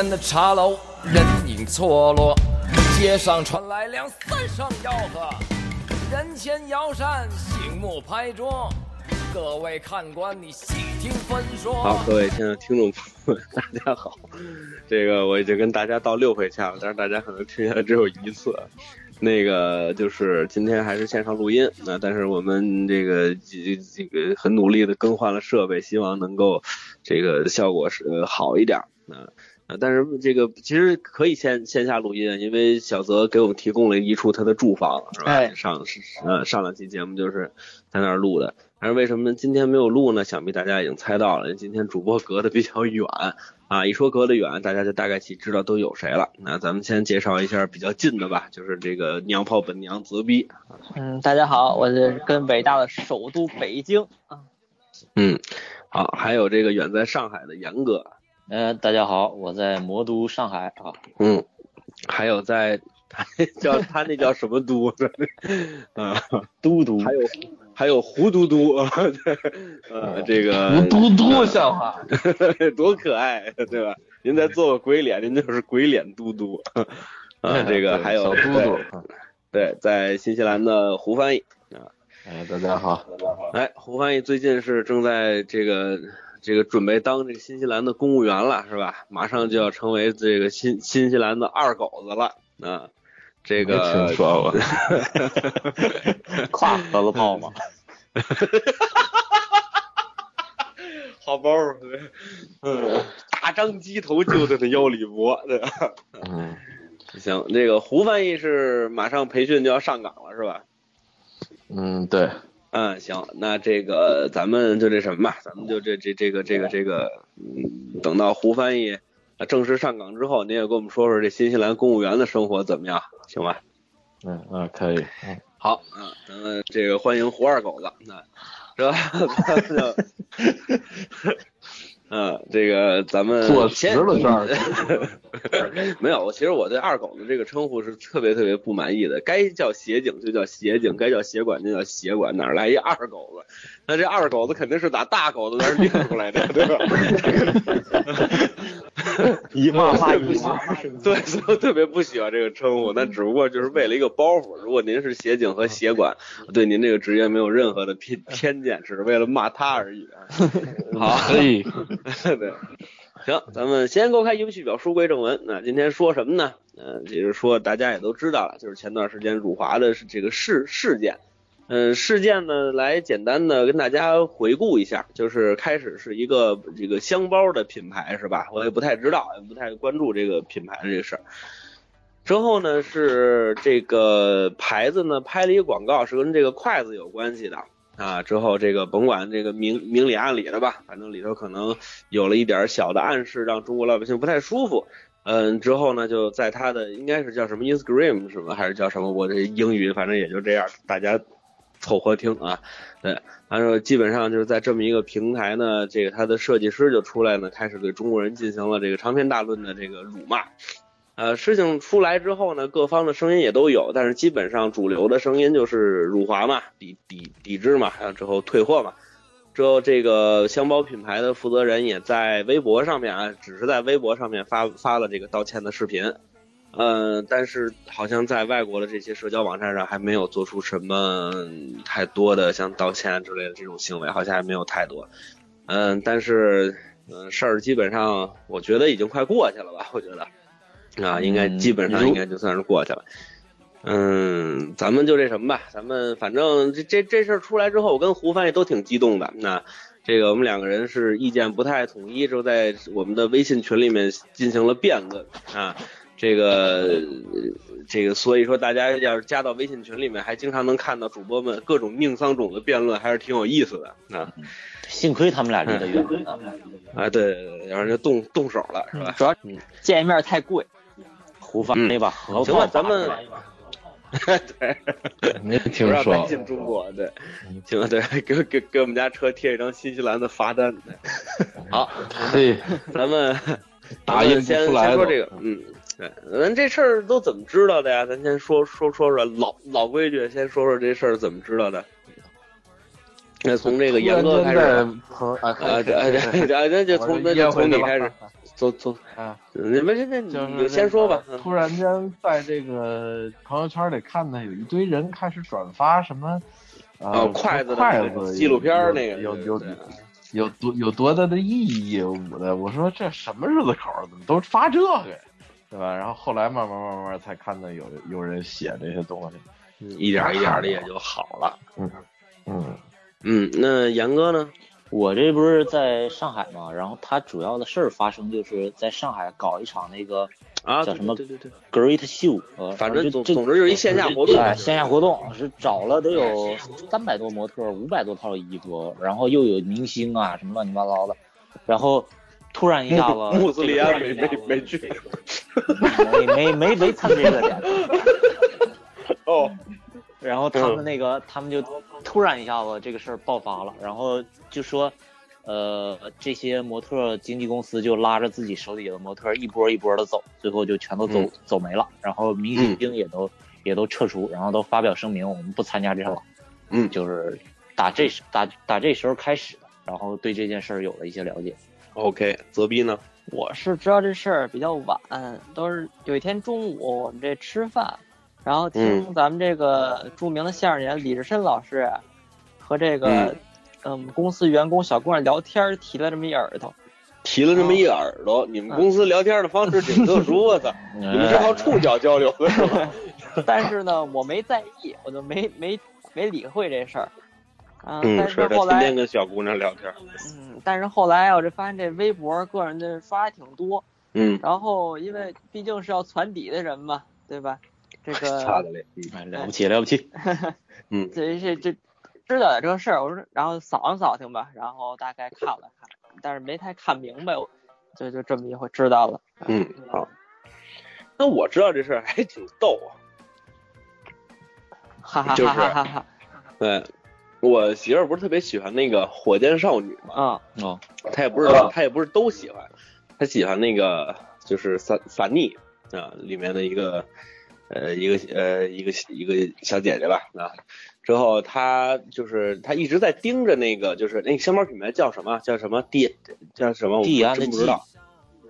边的茶楼人影错落，街上传来两三声吆喝，人前摇扇，醒目拍桌。各位看官，你细听分说。好，各位亲爱的听众朋友们，大家好。这个我已经跟大家道六回歉了，但是大家可能听下来只有一次。那个就是今天还是线上录音，那但是我们这个这这个很努力的更换了设备，希望能够这个效果是好一点。啊啊，但是这个其实可以线线下录音，因为小泽给我们提供了一处他的住房，是吧？上呃上两期节目就是在那儿录的。但是为什么今天没有录呢？想必大家已经猜到了，今天主播隔得比较远啊。一说隔得远，大家就大概其知道都有谁了。那咱们先介绍一下比较近的吧，就是这个娘炮本娘泽逼。嗯，大家好，我是跟伟大的首都北京啊。嗯，好，还有这个远在上海的严哥。呃，大家好，我在魔都上海啊。嗯，还有在他叫他那叫什么都？啊，都督。还有。还有胡嘟嘟，呃，这个胡嘟嘟笑话，多可爱，对吧？您再做个鬼脸，您就是鬼脸嘟嘟。啊，这个还有小嘟嘟，对，在新西兰的胡翻译啊，哎，大家好，大家好。哎，胡翻译最近是正在这个这个准备当这个新西兰的公务员了，是吧？马上就要成为这个新新西兰的二狗子了啊。这个听说过，跨得了炮吗？好包，嗯，大张鸡头就在那腰里脖，对吧？嗯，行，那个胡翻译是马上培训就要上岗了，是吧？嗯，对，嗯，行，那这个咱们就这什么吧，咱们就这这这个这个这个，嗯，等到胡翻译。那正式上岗之后，您也跟我们说说这新西兰公务员的生活怎么样，行吧？嗯嗯，可以。嗯，好，嗯，咱们这个欢迎胡二狗子，那这咱们就。嗯，这个咱们坐实了这儿，没有。其实我对二狗子这个称呼是特别特别不满意的。该叫协警就叫协警，该叫协管就叫协管，哪来一二狗子？那这二狗子肯定是打大狗子那儿练出来的，对吧？一骂话一骂，对，所以特别不喜欢这个称呼。那只不过就是为了一个包袱。如果您是协警和协管，对您这个职业没有任何的偏偏见，只是为了骂他而已。好，可以。对，行，咱们先勾开英语表，书归正文。那今天说什么呢？嗯，也就是说大家也都知道了，就是前段时间辱华的是这个事事件。嗯，事件呢，来简单的跟大家回顾一下，就是开始是一个这个箱包的品牌是吧？我也不太知道，也不太关注这个品牌的这个事儿。之后呢，是这个牌子呢拍了一个广告，是跟这个筷子有关系的。啊，之后这个甭管这个明明里暗里的吧，反正里头可能有了一点小的暗示，让中国老百姓不太舒服。嗯，之后呢，就在他的应该是叫什么 Instagram 什么，还是叫什么？我这英语反正也就这样，大家凑合听啊。对，反正基本上就是在这么一个平台呢，这个他的设计师就出来呢，开始对中国人进行了这个长篇大论的这个辱骂。呃，事情出来之后呢，各方的声音也都有，但是基本上主流的声音就是辱华嘛，抵抵抵制嘛，然后之后退货嘛。之后这个箱包品牌的负责人也在微博上面啊，只是在微博上面发发了这个道歉的视频，嗯，但是好像在外国的这些社交网站上还没有做出什么太多的像道歉之类的这种行为，好像还没有太多。嗯，但是嗯，事儿基本上我觉得已经快过去了吧，我觉得。啊，应该基本上应该就算是过去了。嗯，咱们就这什么吧，咱们反正这这这事儿出来之后，我跟胡翻译都挺激动的。那这个我们两个人是意见不太统一，就在我们的微信群里面进行了辩论啊。这个这个，所以说大家要是加到微信群里面，还经常能看到主播们各种命丧种的辩论，还是挺有意思的啊。幸亏他们俩离得远啊，对对对，然后就动动手了，是吧？主要见一面太贵。胡翻那把合行吧，咱们 对，没听说。不进中国，对，行，对，给给给我们家车贴一张新西兰的罚单。好，对，咱们打印先先说这个，嗯，对，咱这事儿都怎么知道的呀？咱先说说说说老老规矩，先说说这事儿怎么知道的。那从这个严哥开始，朋啊，啊，这哎这这这就从那就从你开始，从从啊，那没事，那就是你先说吧。突然间在这个朋友圈里看到有一堆人开始转发什么啊哦，筷子筷子纪录片那个有有有有多有多大的意义我的，我说这什么日子口儿，怎么都发这个呀，对吧？然后后来慢慢慢慢才看到有有人写这些东西，一点一点的也就好了。嗯嗯嗯，那严哥呢？我这不是在上海嘛，然后他主要的事儿发生就是在上海搞一场那个啊，叫什么对对对，Great Show，呃，反正总总之就是一线下活动。哎，线下活动是找了得有三百多模特，五百多套衣服，然后又有明星啊，什么乱七八糟的，然后突然一下子，穆斯利安没没没去。没没没没参这个，哦，然后他们那个他们就突然一下子这个事儿爆发了，然后就说，呃，这些模特经纪公司就拉着自己手底下的模特一波一波的走，最后就全都走、嗯走没了，然后明星也都、也都撤出，然后都发表声明，我们不参加这场了。嗯就是打这时打打这时候开始的，然后对这件事儿有了一些了解。OK，泽逼呢？我是知道这事儿比较晚，都是有一天中午我们这吃饭，然后听咱们这个著名的相声演员李志深老师和这个嗯嗯公司员工小姑娘聊天儿，提了这么一耳朵。提了这么一耳朵，你们公司聊天的方式挺特殊，我操！你们是靠触角交流的是吧？但是呢，我没在意，我就没没没理会这事儿。啊、嗯，但是后来天天跟小姑娘聊天。嗯，但是后来我这发现这微博个人的刷还挺多，嗯，然后因为毕竟是要传底的人嘛，对吧？这个差的嘞。哎，了不起了不起！嗯这这这知道点这个事儿，我说然后扫听扫听吧，然后大概看了看，但是没太看明白，我就就这么一回知道了。嗯，好。那我知道这事儿还挺逗啊。哈哈就是哈哈哈哈。对，我媳妇儿不是特别喜欢那个火箭少女嘛，啊，哦，她也不是她也不是都喜欢，她喜欢那个就是萨萨尼啊里面的一个呃一个呃一个一个小姐姐吧啊。之后她就是她一直在盯着那个就是那个箱包品牌叫什么？叫什么 D 叫什么？我真不知道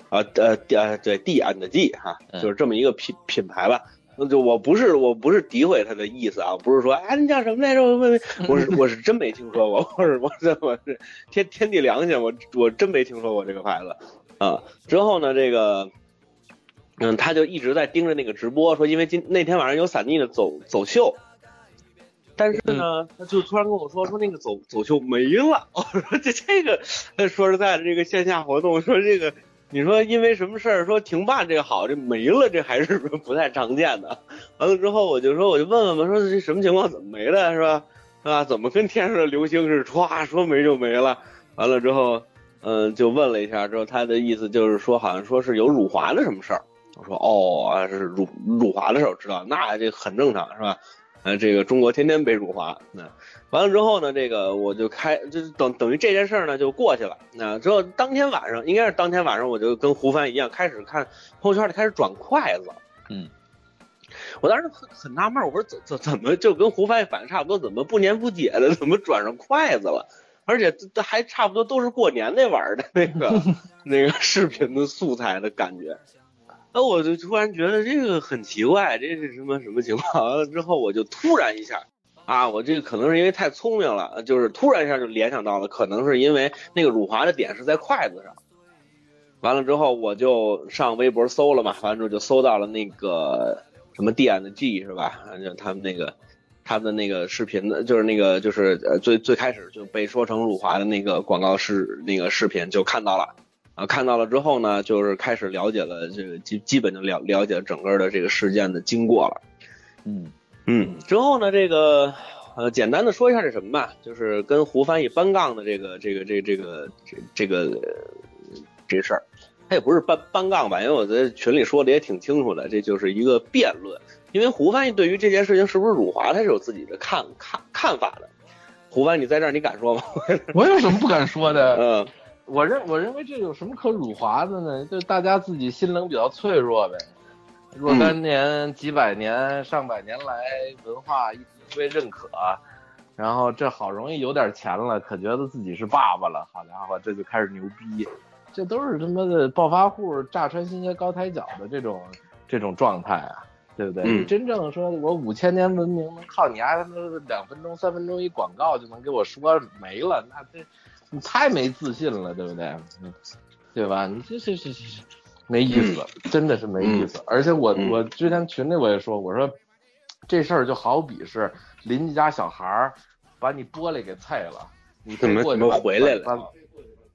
啊呃 D 呃对 D and G 哈、嗯。就是这么一个品品牌吧。那就我不是我不是诋毁他的意思啊，不是说啊你叫什么来着？我 是我是真没听说过，我是我是我是天天地良心，我我真没听说过这个牌子啊。之后呢，这个嗯，他就一直在盯着那个直播，说因为今那天晚上有散逆的走走秀，但是呢，他就突然跟我说说那个走走秀没了。我说这这个说实在的，这个线下活动说这个。你说因为什么事儿说停办这个好，这没了，这还是 不太常见的。完了之后，我就说我就问问吧，说这什么情况，怎么没了是吧？是吧？怎么跟天上的流星似的，歘说没就没了？完了之后，嗯，就问了一下，之后他的意思就是说，好像说是有辱华的什么事儿。我说哦，是辱辱华的事儿，我知道，那这很正常是吧？呃，这个中国天天被辱华，那完了之后呢，这个我就开，就是等等于这件事儿呢就过去了。那之后当天晚上，应该是当天晚上，我就跟胡帆一样，开始看朋友圈里开始转筷子。嗯，我当时很很纳闷，我说怎怎怎么就跟胡帆反应差不多，怎么不年不节的，怎么转上筷子了？而且这还差不多都是过年那玩意儿的那个 那个视频的素材的感觉。那我就突然觉得这个很奇怪，这是什么什么情况？完了之后，我就突然一下，啊，我这个可能是因为太聪明了，就是突然一下就联想到了，可能是因为那个辱华的点是在筷子上。完了之后，我就上微博搜了嘛，完了之后就搜到了那个什么 D and G 是吧？就他们那个他们的那个视频的，就是那个就是呃最最开始就被说成辱华的那个广告视那个视频就看到了。啊，看到了之后呢，就是开始了解了这个基基本就了了解整个的这个事件的经过了。嗯嗯，之后呢，这个呃，简单的说一下这什么吧，就是跟胡翻译搬杠的这个这个这这个这这个呃这事儿，他也不是搬搬杠吧，因为我在群里说的也挺清楚的，这就是一个辩论。因为胡翻译对于这件事情是不是辱华，他是有自己的看看看法的。胡翻，你在这儿你敢说吗？我有什么不敢说的？嗯我认我认为这有什么可辱华的呢？就大家自己心灵比较脆弱呗。若干年、几百年、上百年来，文化一直被认可，然后这好容易有点钱了，可觉得自己是爸爸了，好家伙，这就开始牛逼，这都是他妈的暴发户炸穿新鞋高抬脚的这种这种状态啊，对不对？真正说我五千年文明能靠你丫他妈两分钟三分钟一广告就能给我说没了，那这你太没自信了，对不对？嗯对吧？你这这这这这没意思，真的是没意思。而且我嗯我之前群里我也说，我说这事儿就好比是邻居家小孩儿把你玻璃给碎了，你怎么怎么回来了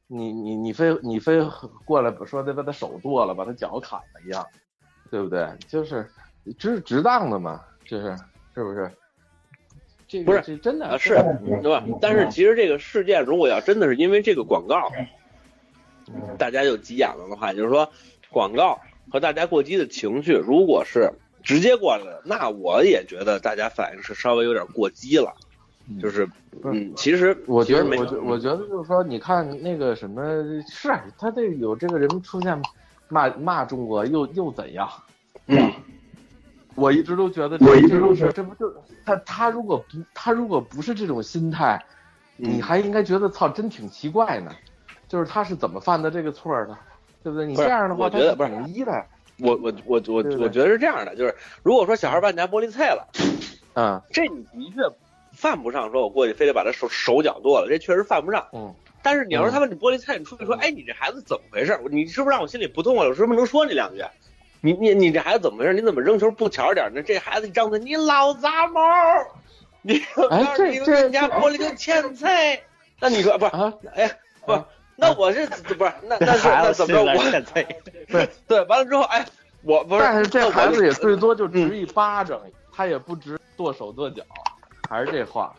你你你非你非过来说得把他手剁了，把他脚砍了一样，对不对？就是直值当的嘛，就是是不是？这个不是这真的啊，是对吧？但是其实这个事件，如果要真的是因为这个广告，大家就急眼了的话，就是说广告和大家过激的情绪，如果是直接过来的，那我也觉得大家反应是稍微有点过激了。就是，嗯，其实我觉得，没我觉我觉得就是说，你看那个什么，是他这有这个人出现骂骂中国又又怎样？嗯，我一直都觉得，我一直都是，这不就他他如果不他如果不是这种心态，嗯你还应该觉得操真挺奇怪呢，就是他是怎么犯的这个错儿的，对不对？你这样的话，他是我觉得不是统一的，我我我我我觉得是这样的，就是如果说小孩把你家玻璃碎了，嗯这你的确犯不上说我过去非得把他手手脚剁了，这确实犯不上。嗯但是你要是他把你玻璃菜，你出去说，哎，你这孩子怎么回事？你是不是让我心里不痛快了？我是不是能说你两句？你你你这孩子怎么回事？你怎么扔球不巧点呢？这孩子一张嘴，你老杂毛，你哎这你这们家玻璃就欠菜。那你说不是？啊，哎，不啊，那我是不是？那那是那怎么着？我欠菜，对，完了之后，哎，我不是，但是这我孩子也最多就值一巴掌，他也不值剁手剁脚，还是这话。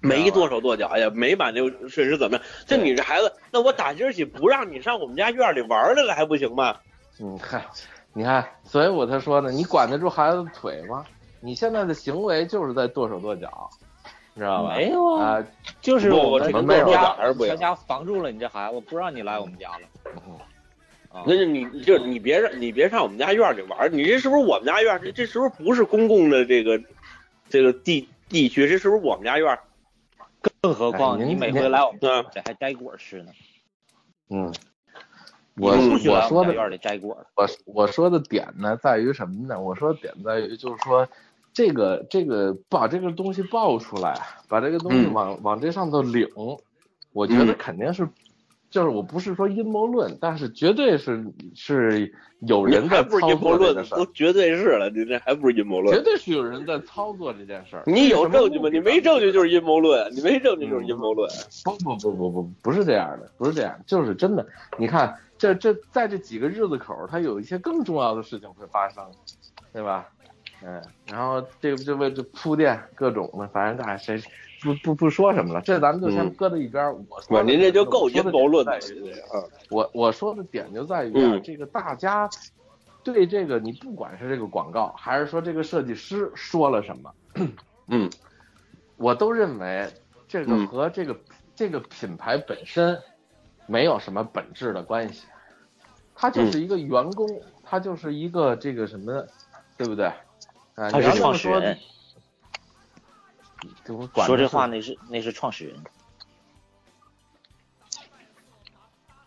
没剁手剁脚呀，没把那个顺势怎么样？就你这孩子，那我打今儿起不让你上我们家院里玩来了，还不行吗？你，看，你看，所以我才说呢，你管得住孩子的腿吗？你现在的行为就是在剁手剁脚，你知道吧？没有啊，啊，就是不我们家家防住了你这孩子，不让你来我们家了。啊那就你就是你别让你别上我们家院里玩，你这是不是我们家院？这这是不是不是公共的这个这个地地区？这是不是我们家院？更何况你每回来我们啊这还摘果吃呢，嗯，你我我说的院里摘果。我我说的点呢，在于什么呢？我说的点在于就是说，这个这个把这个东西爆出来，把这个东西嗯往、往这上头领，我觉得嗯肯定是，就是我不是说阴谋论，但是绝对是是有人在不是阴谋论都，绝对是了，你这还不是阴谋论绝？对是有人在操作这件事儿。你有证据吗？你没证据就是阴谋论，你没证据就是阴谋论。不不不不不，不是这样的，不是这样，就是真的。你看，这这在这几个日子口儿，它有一些更重要的事情会发生，对吧？嗯，然后这个就为这铺垫各种的，反正大谁不不不说什么了，这咱们就先嗯搁到一边儿。我说您这就够阴谋论的这个啊。我我说的点就在于啊，嗯这个大家对这个你不管是这个广告，还是说这个设计师说了什么，嗯 我都认为这个嗯和这个、这个品牌本身没有什么本质的关系，他就是一个员工，他就是一个这个什么，对不对？啊，他是创始人，就我管说这话那是那是创始人，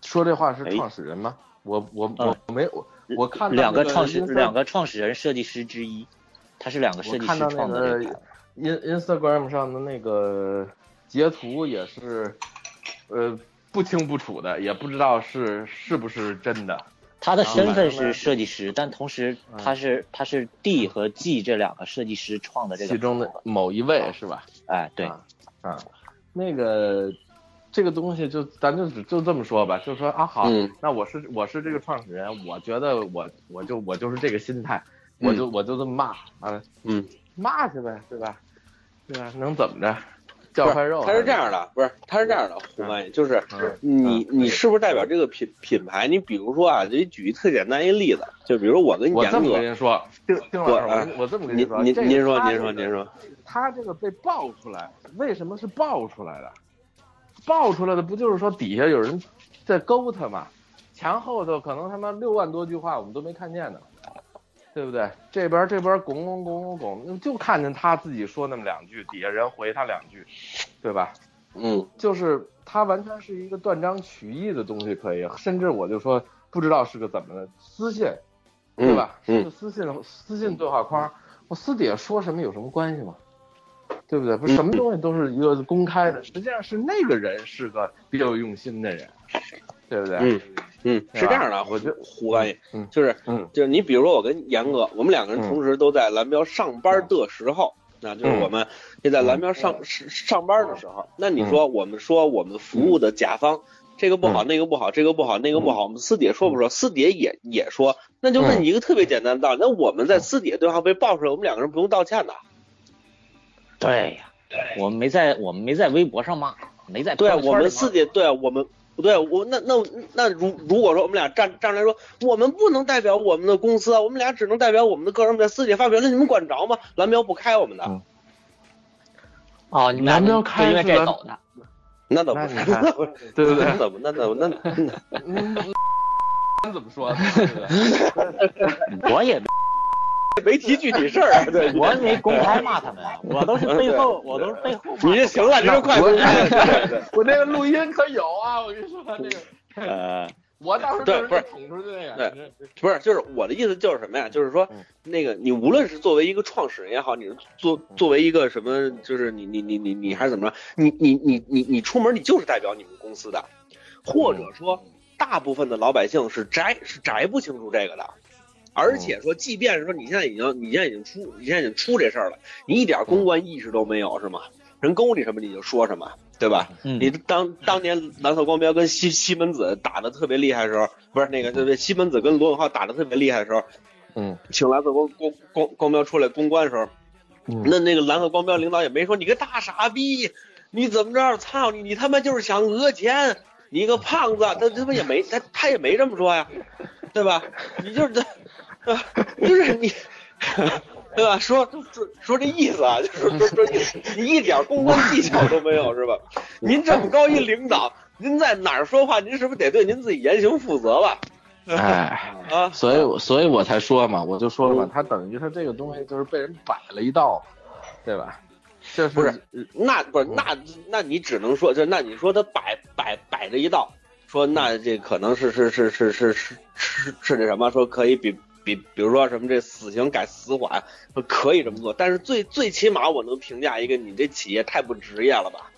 说这话是哎创始人吗？我我嗯我没我我看到两个创始两个创始人设计师之一，他是两个设计师我看到那个。In Instagram 上的那个截图也是，呃，不清不楚的，也不知道是是不是真的。他的身份是设计师，但同时嗯他是他是 D 和 G 这两个设计师创的这个其中的某一位是吧？哎对，啊啊，那个这个东西就咱就只就这么说吧，就说啊好，嗯那我是我是这个创始人，我觉得我我就我就是这个心态，我就、我就这么骂啊，嗯，骂去呗，对吧？对吧？能怎么着？叫块肉？他是这样的，不是，他是这样的，胡翻译就是嗯你你是不是代表这个品品牌？你比如说啊，就举一特简单一例子，就比如我跟严我这么跟，您说，丁丁老师，我这么跟您说，这个您您说您说您说，他这个被爆出来，为什么是爆出来的？爆出来的不就是说底下有人在勾他吗？前后头可能他妈六万多句话我们都没看见呢，对不对？这边这边拱拱拱拱拱，就看见他自己说那么两句，底下人回他两句，对吧？嗯就是他完全是一个断章取义的东西，可以，甚至我就说不知道是个怎么的私信，对吧？是嗯个私信私信对话框，我私底下说什么有什么关系吗？对不对？不是什么东西都是一个公开的，实际上是那个人是个比较有用心的人，对不对？嗯嗯，是这样的啊，我觉得胡翻译嗯就是嗯。就是你比如说我跟严哥，我们两个人同时都在蓝标上班的时候，那就是我们就在蓝标上上上班的时候，那你说我们说我们服务的甲方。这个不好，那个不好，这个不好，那个不好，我们私底下说不说？私底下也也说，那就问你一个特别简单的道理，那我们在私底下对话被爆出来，我们两个人不用道歉的。对呀，我们没在我们没在微博上骂，没在对啊，我们私底下对啊，我们不对，我那那那如如果说我们俩站站出来说，我们不能代表我们的公司啊，我们俩只能代表我们的个人在私底下发表，那你们管着吗？蓝标不开我们的，嗯哦，你们俩蓝标就因为开是蓝这走的，那倒不是，那你看那不是，对对那怎么那怎么那那嗯，怎么说？对不对 我也 没提具体事儿啊，对，我也没公开骂他们，我都是背后我都是背后你这行了，你这快我那个录音可有啊，我跟你说那个，呃。我当时就是对不是捅出去那对，不是，就是我的意思就是什么呀？就是说嗯，那个你无论是作为一个创始人也好，你是作作为一个什么，就是你你你你你还是怎么着？你你你你你出门你就是代表你们公司的，或者说大部分的老百姓是摘是摘不清楚这个的。而且说，即便是说你现在已经你现在已经出你现在已经出这事儿了，你一点公关意识都没有是吗？人勾你什么你就说什么，对吧？嗯你当当年蓝色光标跟西西门子打的特别厉害的时候，不是那个对对，西门子跟罗永浩打的特别厉害的时候，嗯请蓝色光光光光标出来公关的时候，嗯那那个蓝色光标领导也没说你个大傻逼，你怎么着？操你！你他妈就是想讹钱，你个胖子！他他妈也没他他也没这么说呀，对吧？你就是这，啊，就是你。对吧？说说说这意思啊，就是说说意思，你一点公关技巧都没有是吧？您这么高一领导，您在哪儿说话，您是不是得对您自己言行负责吧？哎，啊，所以我所以我才说嘛，我就说了嘛嗯，他等于他这个东西就是被人摆了一道，对吧？这不是那不是那那你只能说，就那你说他摆摆摆着一道，说那这可能是是是是是是是是那什么，说可以比比比如说什么这死刑改死缓，说可以这么做，但是最最起码我能评价一个，你这企业太不职业了吧？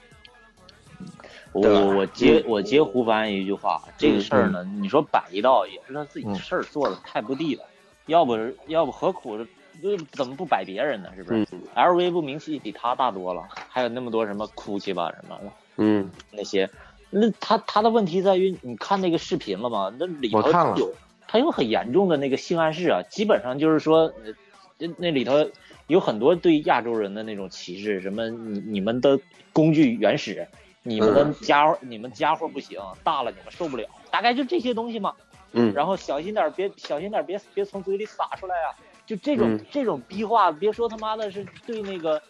我我接我接胡凡一句话，这个事儿呢，你说摆一道也是他自己的事儿做的太不地道，要不要不何苦就怎么不摆别人呢？是不是、嗯。L v 不名气比他大多了，还有那么多什么哭泣吧什么的嗯。那些，那他他的问题在于，你看那个视频了吗？那里头有他有很严重的那个性暗示啊，基本上就是说，呃那那里头有很多对亚洲人的那种歧视，什么你你们的工具原始，你们的嗯家伙、你们家伙不行，大了你们受不了，大概就这些东西嘛。嗯然后小心点，别小心点，别别从嘴里撒出来啊！就这种、嗯这种逼话，别说他妈的是对那个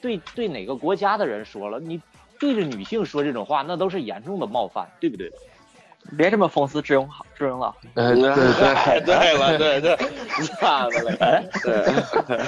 对对哪个国家的人说了，你对着女性说这种话，那都是严重的冒犯，对不对？别这么讽刺志勇好，志勇老师。呃对哎对对了，对对，那的嘞，对，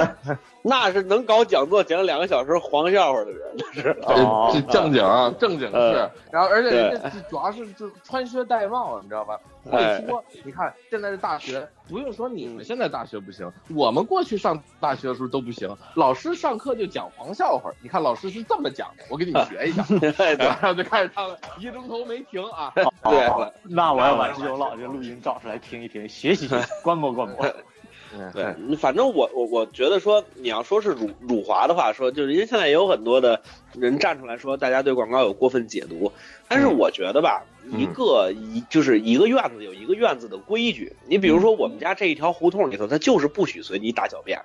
那是能搞讲座讲两个小时黄笑话的人，那是。这这正经正经呃是，然后而且人对家主要是就穿靴戴帽，你知道吧？会哎说，你看现在的大学，不用说你们现在大学不行，我们过去上大学的时候都不行。老师上课就讲黄笑话，你看老师是这么讲的，我给你学一下。对对然后就开始他们一钟头没停啊。对，那我要把志勇老师录音找出来听一听，学习学习，观摩观摩。对，反正我我我觉得说，你要说是辱辱华的话，说就是因为现在也有很多的人站出来说，大家对广告有过分解读，但是我觉得吧，嗯一个一就是一个院子有一个院子的规矩，你比如说我们家这一条胡同里头，它就是不许随地大小便。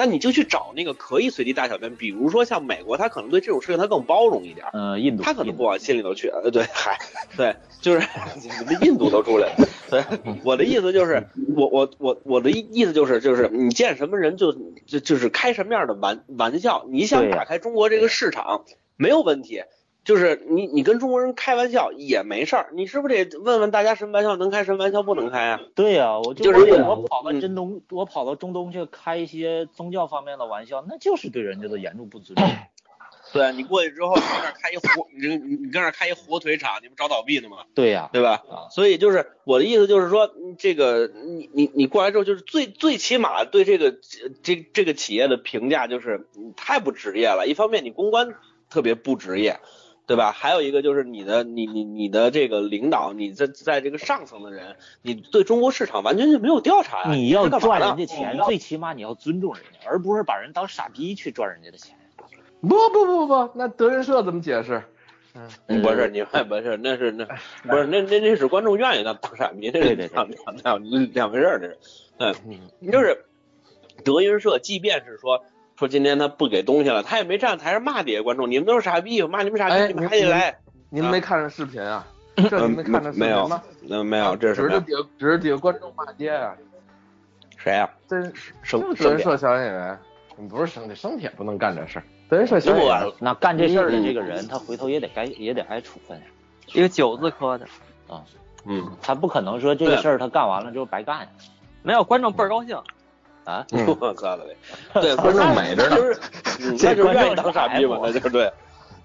那你就去找那个可以随地大小便，比如说像美国，他可能对这种事情他更包容一点，呃，印度，他可能不往心里头去。呃，对，嗨，对，就是 你们印度都出来了。对，我的意思就是，我我我我的意思就是，就是你见什么人就就就是开什么样的玩玩笑。你想打开中国这个市场没有问题，就是你你跟中国人开玩笑也没事儿，你是不是得问问大家什么玩笑能开，什么玩笑不能开啊？对呀、我就就是我跑到嗯真东，我跑到中东去开一些宗教方面的玩笑，那就是对人家的严重不尊重。对啊，你过去之后，你跟那儿开一火，你你你跟那儿开一火腿厂，你不找倒闭的吗？对呀、对吧？啊所以就是我的意思就是说，嗯这个你你你过来之后，就是最最起码对这个这这个企业的评价就是你太不职业了。一方面你公关特别不职业，对吧？还有一个就是你的你你你的这个领导，你在在这个上层的人，你对中国市场完全就没有调查呀。你要赚人家钱，最起码你要尊重人家，而不是把人当傻逼去赚人家的钱。不不不不，那德云社怎么解释？嗯不是你不是那是那不是那那那是观众愿意当当傻逼，那是对对对两两两两回事儿，这是。嗯，就是德云社，即便是说说今天他不给东西了，他也没站台上骂底下观众，你们都是傻逼，我骂你们傻逼，哎你们还得来。您没看着视频啊？这您没看着视没有频吗？那没有，这是？指着底下指着底下观众骂街啊！谁呀？真生就是德生点云社小演员，不是生铁，生铁不能干这事儿。德云社小演员，那干这事儿的这个人，他回头也得该也得挨处分呀。一个九字科的啊，嗯，他不可能说这个事儿他干完了之后白干呀。没有观众倍儿高兴。啊，嗯 我操了呗。对，观众美着呢就是，嗯那就是愿意当傻逼嘛，那就对。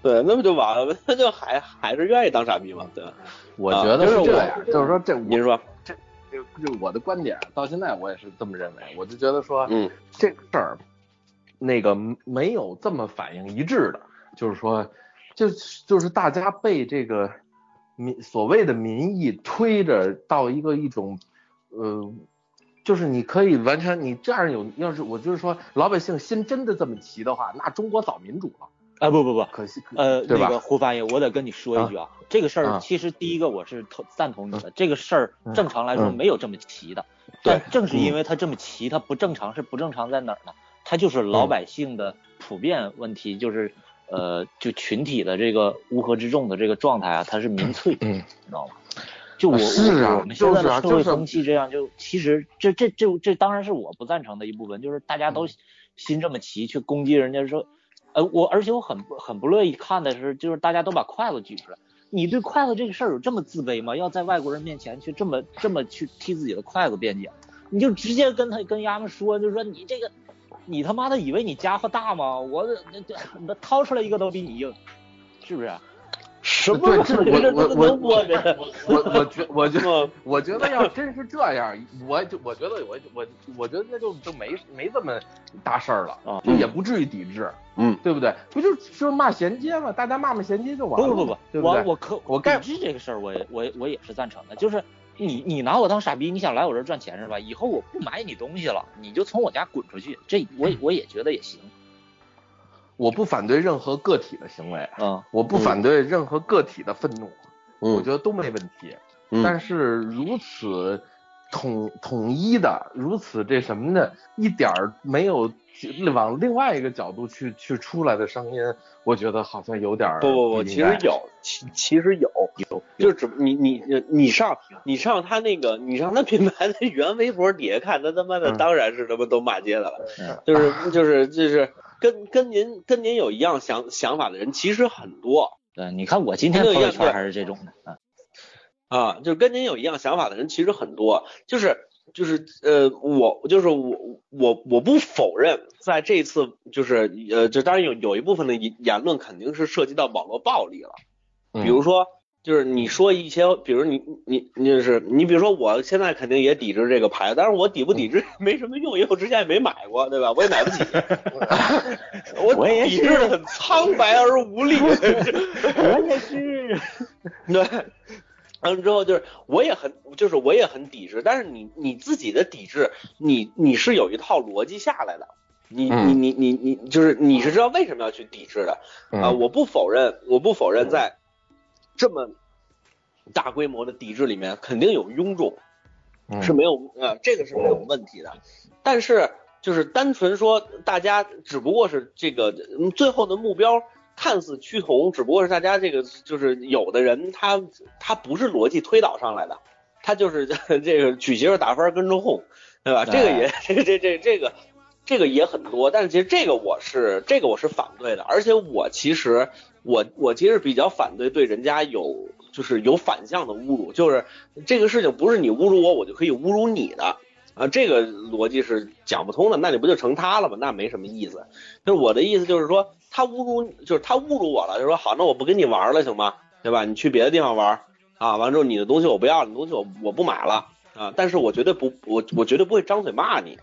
对，那不就完了吗？那就还还是愿意当傻逼嘛，对？我觉得是这样，就是说这您说，这这我的观点，到现在我也是这么认为。我就觉得说，嗯这个事儿，那个没有这么反应一致的，就是说，就就是大家被这个民所谓的民意推着到一个一种，呃，就是你可以完全你这样有，要是我就是说老百姓心真的这么齐的话，那中国早民主了。啊不不不，可惜，可呃，对吧那个胡翻译，我得跟你说一句啊，这个事儿啊其实第一个我是同赞同你的，这个事儿嗯正常来说嗯没有这么齐的，对但正是因为它这么齐，它不正常是不正常在哪儿呢？它就是老百姓的普遍问题，就是呃，就群体的这个乌合之众的这个状态啊，它是民粹，嗯你知道吗？就我是啊我我们现在的社会风气这样，就其实这这这这当然是我不赞成的一部分，就是大家嗯都心这么齐去攻击人家说，呃，我而且我很不很不乐意看的是，就是大家都把筷子举出来，你对筷子这个事儿有这么自卑吗？要在外国人面前去这么这么去替自己的筷子辩解，你就直接跟他跟丫们说，就说你这个，你他妈的以为你家伙大吗？我这这这掏出来一个都比你硬，是不是？什么对，这我我我？我我觉我觉 嗯我觉得要真是这样，我就我觉得我我我觉得那就就没没这么大事儿了，啊就也不至于抵制，嗯，对不对？不就是骂衔接嘛？大家骂骂衔接就完了，不不不不，对不对？我我可我该抵制这个事儿，我也我我也是赞成的。就是你你拿我当傻逼，你想来我这儿赚钱是吧？以后我不买你东西了，你就从我家滚出去，这我我也觉得也行。我不反对任何个体的行为，嗯，我不反对任何个体的愤怒，我嗯觉得都没问题。嗯。但是如此统统一的，如此这什么的，一点儿没有往另外一个角度去去出来的声音，我觉得好像有点儿不不不，其实有，其其实有有，就是只你你你上你上他那个你上他品牌的原微博底下看，他他妈的嗯当然是他妈都骂街的了，嗯就是就是就是跟跟您跟您有一样想想法的人其实很多。对，你看我今天朋友圈还是这种的，嗯啊，就是跟您有一样想法的人其实很多，就是就是呃，我就是我我我不否认，在这次就是呃，就当然有有一部分的言言论肯定是涉及到网络暴力了。嗯。比如说，就是你说一些，比如你你你就是你，比如说我现在肯定也抵制这个牌子，但是我抵不抵制 没什么用，因为我之前也没买过，对吧？我也买不起，我我也抵制的很苍白而无力。我也是，对，完了之后就是我也很就是我也很抵制，但是你你自己的抵制，你你是有一套逻辑下来的。你你嗯你你你就是你是知道为什么要去抵制的啊、嗯我不否认，我不否认在这么大规模的抵制里面，肯定有臃肿，嗯是没有呃，这个是没有问题的。但是就是单纯说大家只不过是这个嗯最后的目标看似趋同，只不过是大家这个就是有的人他他不是逻辑推导上来的，他就是 这个娶媳妇打分跟着哄，对吧？这个也 这个这这这个这个也很多，但是其实这个我是这个我是反对的，而且我其实我我其实比较反对对人家有就是有反向的侮辱，就是这个事情不是你侮辱我，我就可以侮辱你的啊，这个逻辑是讲不通的。那你不就成他了吗？那没什么意思。就是我的意思就是说，他侮辱就是他侮辱我了，就说好，那我不跟你玩了，行吗？对吧？你去别的地方玩啊，完之后你的东西我不要，你东西我我不买了啊，但是我绝对不我我绝对不会张嘴骂你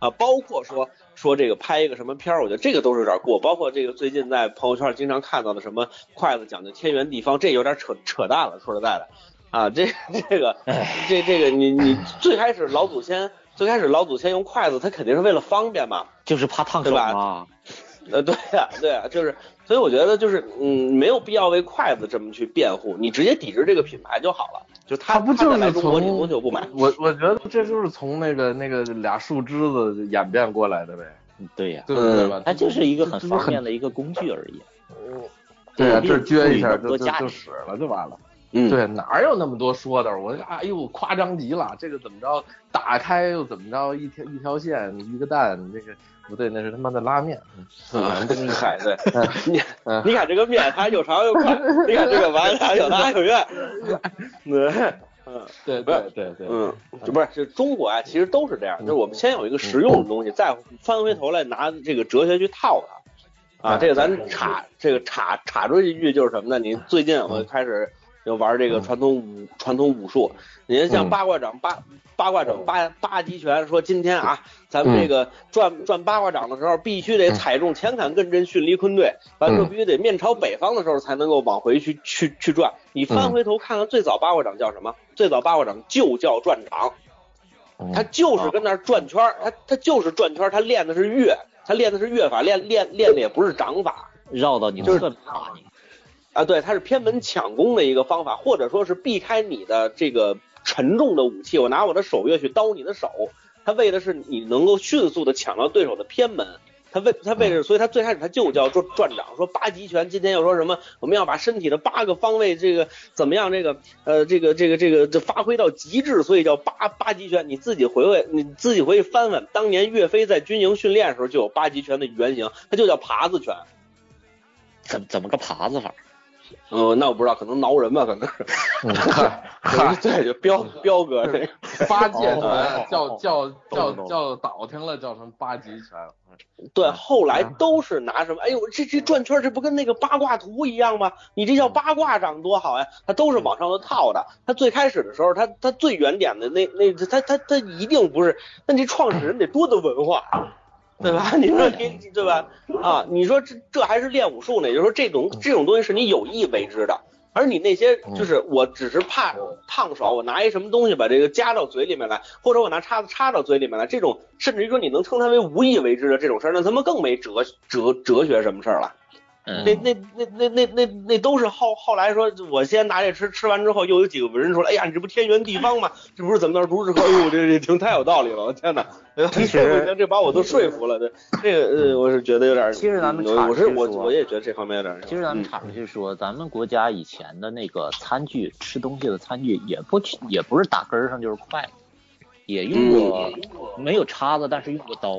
啊，包括说。说这个拍一个什么片儿，我觉得这个都是有点过。包括这个最近在朋友圈经常看到的什么筷子讲究天圆地方，这有点扯扯淡了。说实在的，啊，这这个这这个你你最开始老祖先最开始老祖先用筷子，他肯定是为了方便嘛，就是怕烫手嘛。呃，对呀，对呀，就是，所以我觉得就是嗯，没有必要为筷子这么去辩护，你直接抵制这个品牌就好了。就他不就是从多久不买？我我觉得这就是从那个那个俩树枝子演变过来的呗。对呀，对对吧？它就是一个很方便的一个工具而已。对呀，这撅一下就就就使了就完了。嗯，对，哪有那么多说的？我哎呦，夸张极了！这个怎么着？打开又怎么着？一条一条线，一个蛋，那个不对，那是他妈的拉面。啊，真海对，你你看这个面，它又长又宽；你看这个碗，它又大又圆。对。嗯，对，不是，对对，嗯，就不是，就中国啊，其实都是这样，就是我们先有一个实用的东西，再翻回头来拿这个哲学去套它，啊，这个咱插这个插插出一句就是什么呢？你最近我开始就玩这个传统武传统武术，你看像八卦掌八。八卦掌八八极拳说今天啊，咱们这个转转八卦掌的时候，必须得踩中前坎艮震巽离坤兑，完了必须得面朝北方的时候才能够往回去去去转。你翻回头看看最早八卦掌叫什么？最早八卦掌就叫转掌，他就是跟那转圈儿，它它就是转圈儿，它练的是乐，他练的是乐法，练练练的也不是掌法，绕到你就是啊，对，它是偏门抢攻的一个方法，或者说是避开你的这个。沉重的武器，我拿我的手月去刀你的手，他为的是你能够迅速的抢到对手的偏门，他为他为的，所以他最开始他就叫转转掌，说八极拳，今天又说什么我们要把身体的八个方位这个怎么样这个呃这个这个这个这发挥到极致，所以叫八八极拳。你自己回回你自己回去翻翻，当年岳飞在军营训练的时候就有八极拳的原型，它就叫耙子拳。怎怎么个耙子法？呃，那我不知道，可能挠人吧，可能是。对，就彪彪哥这八戒拳叫叫叫叫倒腾了，叫成八极拳。对，后来都是拿什么？哎呦，这这转圈，这不跟那个八卦图一样吗？你这叫八卦掌多好呀！它都是往上头套的。它最开始的时候，它它最原点的那那，它它它一定不是。那这创始人得多的文化。对吧？你说你对吧？啊，你说这这还是练武术呢？也就是说，这种这种东西是你有意为之的，而你那些就是我只是怕烫手，我拿一什么东西把这个夹到嘴里面来，或者我拿叉子插到嘴里面来，这种甚至于说你能称它为无意为之的这种事儿，那他妈更没哲哲哲学什么事儿了。那那那那那那那都是后后来说，我先拿这吃，吃完之后又有几个文人说，哎呀，你这不天圆地方吗？这不是怎么着如是？哎呦，这这听太有道理了，我天哪！其实这把我都说服了，这这个呃，我是觉得有点。其实咱们我是我我也觉得这方面有点。其实咱们插出去说，咱们国家以前的那个餐具，吃东西的餐具也不也不是打根上就是筷子，也用过没有叉子，但是用过刀。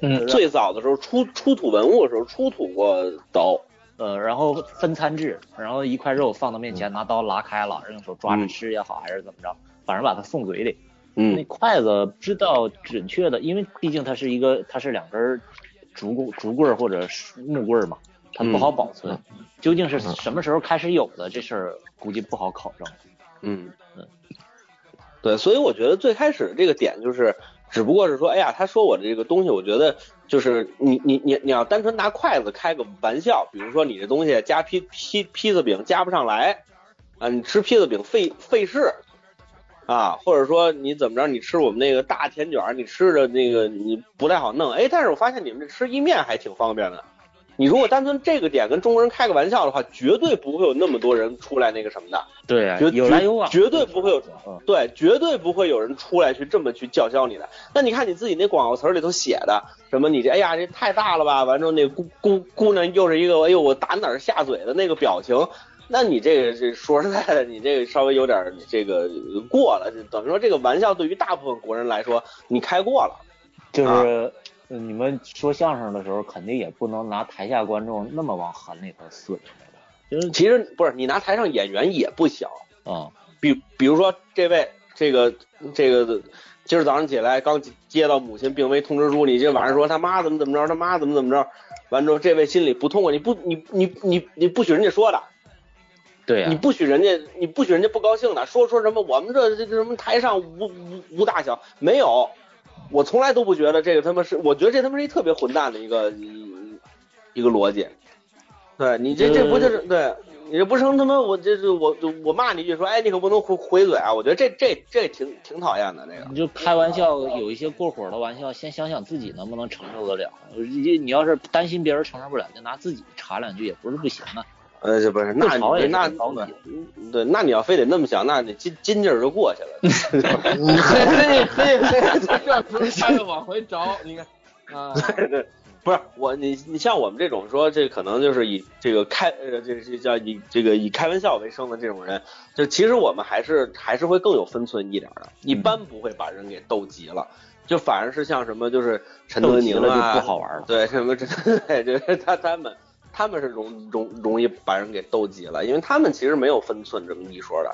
嗯，最早的时候出出土文物的时候出土过刀，呃，然后分餐制，然后一块肉放到面前，拿刀拉开了，用手抓着吃也好，还是怎么着，反正把它送嘴里。嗯，那筷子知道准确的，因为毕竟它是一个，它是两根竹棍竹棍或者木棍嘛，它不好保存。究竟是什么时候开始有的这事儿，估计不好考证。嗯嗯，对，所以我觉得最开始这个点就是。只不过是说，哎呀，他说我这个东西，我觉得就是你你你你要单纯拿筷子开个玩笑，比如说你这东西加披披披萨饼加不上来，啊，你吃披萨饼费费事，啊，或者说你怎么着，你吃我们那个大甜卷，你吃着那个你不太好弄，哎，但是我发现你们这吃意面还挺方便的。你如果单纯这个点跟中国人开个玩笑的话，绝对不会有那么多人出来那个什么的。对啊，有来有往，绝对不会有，对，绝对不会有人出来去这么去叫嚣你的。那你看你自己那广告词里头写的什么？你这哎呀，这太大了吧？完之后那姑姑姑娘又是一个哎呦我打哪儿下嘴的那个表情，那你这个这说实在的，你这个稍微有点这个过了，等于说这个玩笑对于大部分国人来说你开过了，就是。你们说相声的时候，肯定也不能拿台下观众那么往狠里头损，就是其实不是你拿台上演员也不小，啊，比比如说这位这个这个今儿早上起来刚接到母亲病危通知书，你这晚上说他妈怎么怎么着，他妈怎么怎么着，完之后这位心里不痛快，你不你你你你不许人家说的，对呀、你不许人家你不许人家不高兴的，说说什么我们这这这什么台上无无无大小没有，我从来都不觉得这个他妈是，我觉得这他妈是一特别混蛋的一个一一个逻辑，对你这这不就是对。你这不成他妈我这是我我骂你一句说，哎，你可不能回回嘴啊！我觉得这这这挺挺讨厌的那个。你就开玩笑，有一些过火的玩笑，先想想自己能不能承受得了。你你要是担心别人承受不了，就拿自己插两句也不是不行啊。呃，这不是，那那对，那你要非得那么想，那你金金劲儿就过去了。嘿嘿嘿嘿，这时候他就往回找，你看啊，对，不是我，你你像我们这种说这可能就是以这个开呃这这叫以这个以开玩笑为生的这种人，就其实我们还是还是会更有分寸一点的，一般不会把人给逗急了，就反而是像什么就是陈德宁啊，就不好玩了。对什么这 对就是他他们他们是容容容易把人给逗急了，因为他们其实没有分寸这么一说的。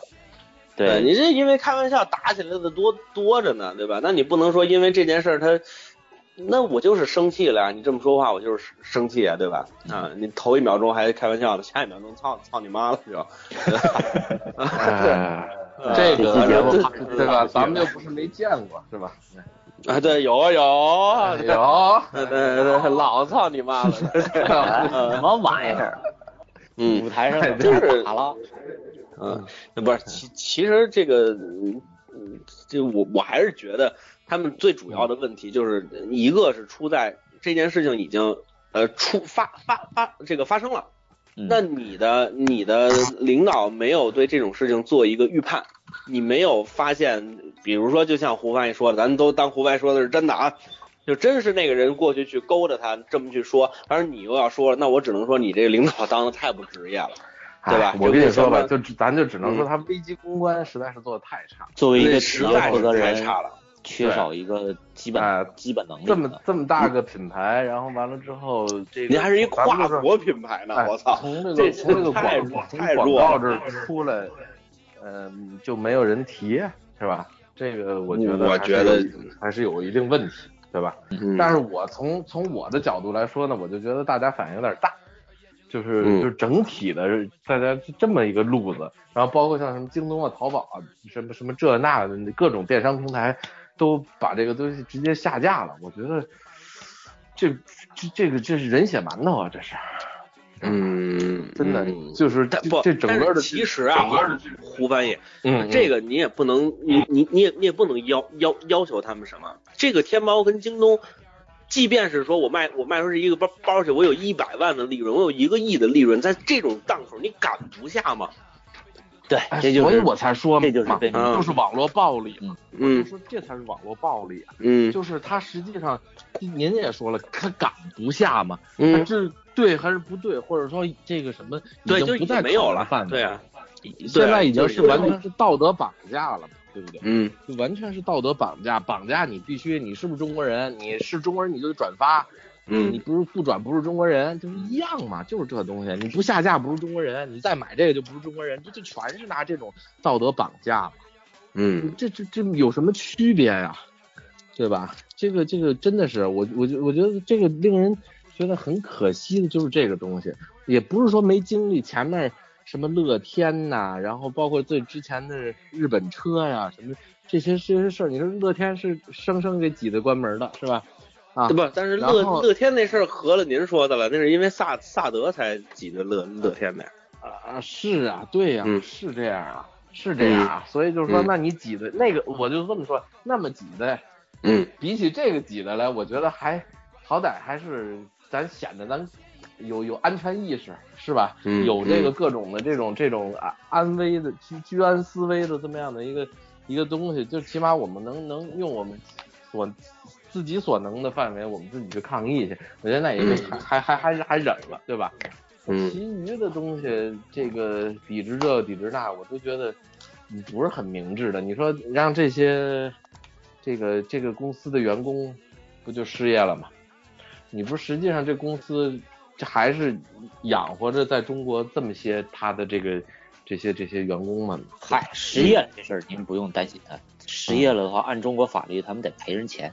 对，你这因为开玩笑打起来的多多着呢，对吧？那你不能说因为这件事儿他，那我就是生气了呀。你这么说话，我就是生气啊，对吧？啊，你头一秒钟还开玩笑呢，下一秒钟操操你妈了就。哎，这个这期节目对吧？咱们又不是没见过，是吧？啊，对，有啊有啊，对有，对对，老操你妈了。什么玩意儿？嗯。舞台上就就是了，嗯，那不是，其其实这个，嗯嗯，这我我还是觉得他们最主要的问题就是一个是出在这件事情已经呃出发发发这个发生了，嗯那你的你的领导没有对这种事情做一个预判，你没有发现，比如说就像胡翻译说的，咱都当胡翻译说的是真的啊。就真是那个人过去去勾着他，这么去说，而你又要说，那我只能说你这个领导当的太不职业了。对吧哎我跟你说吧，就咱就只能说嗯他危机公关实在是做的太差。作为一个对企业实在是负责人，太差了。缺少一个基本、哎基本能力。这么这么大个品牌，然后完了之后，这个你还是一跨国品牌呢，哎我操！从这这个从这个太广从广告这儿出来，嗯，就没有人提，是吧？这个我觉得我觉得还是有一定问题，对吧？嗯但是我从从我的角度来说呢，我就觉得大家反应有点大，就是、嗯就是整体的大家就这么一个路子，然后包括像什么京东啊、淘宝啊，什么什么这那的各种电商平台都把这个东西直接下架了，我觉得这这这个这是人血馒头啊，这是。嗯，真的嗯就是但不，这这整个的其实啊，胡翻译，嗯这个你也不能，你你你也你也不能要要要求他们什么。这个天猫跟京东，即便是说我卖我卖出去一个包包去，我有一百万的利润，我有一个亿的利润，在这种档口，你敢不下吗？对，哎这就是所以我才说嘛，这就是被嗯就是网络暴力嘛。我嗯就说这才是网络暴力啊，嗯就是他实际上，您也说了，他赶不下嘛，他嗯，这对还是不对，或者说这个什么已对，就已经不再没有了对啊，现在已经是完全是道德绑架了嘛，对不对？嗯就完全是道德绑架，绑架你必须你是不是中国人，你是中国人你就得转发，你嗯不是不转不是中国人，就是一样嘛，就是这东西，你不下架不是中国人，你再买这个就不是中国人，这就全是拿这种道德绑架嘛，嗯这这这有什么区别呀？对吧？这个这个真的是我我觉我觉得这个令人觉得很可惜的就是这个东西，也不是说没经历前面什么乐天呐、然后包括最之前的日本车呀、什么这些这些事儿，你说乐天是生生给挤得关门的，是吧？啊，对不？但是乐乐天那事儿合了您说的了，那是因为萨萨德才挤的乐乐天的呀。啊，是啊，对呀、嗯是这样啊，是这样啊，所以就是说，嗯那你挤的那个，我就这么说，那么挤的，嗯比起这个挤的来，我觉得还好歹还是咱显得咱有有安全意识，是吧？嗯有这个各种的这种这种安安危的居居安思危的这么样的一个一个东西，就起码我们能能用我们所自己所能的范围，我们自己去抗议去，我觉得那也就还还还还是还忍了，对吧？嗯其余的东西，这个抵制这抵制那，我都觉得嗯不是很明智的。你说让这些这个这个公司的员工不就失业了吗？你不实际上这公司这还是养活着在中国这么些他的这个这些这些员工们。嗨，失业了这事儿您不用担心啊，失业了的话，按中国法律他们得赔人钱。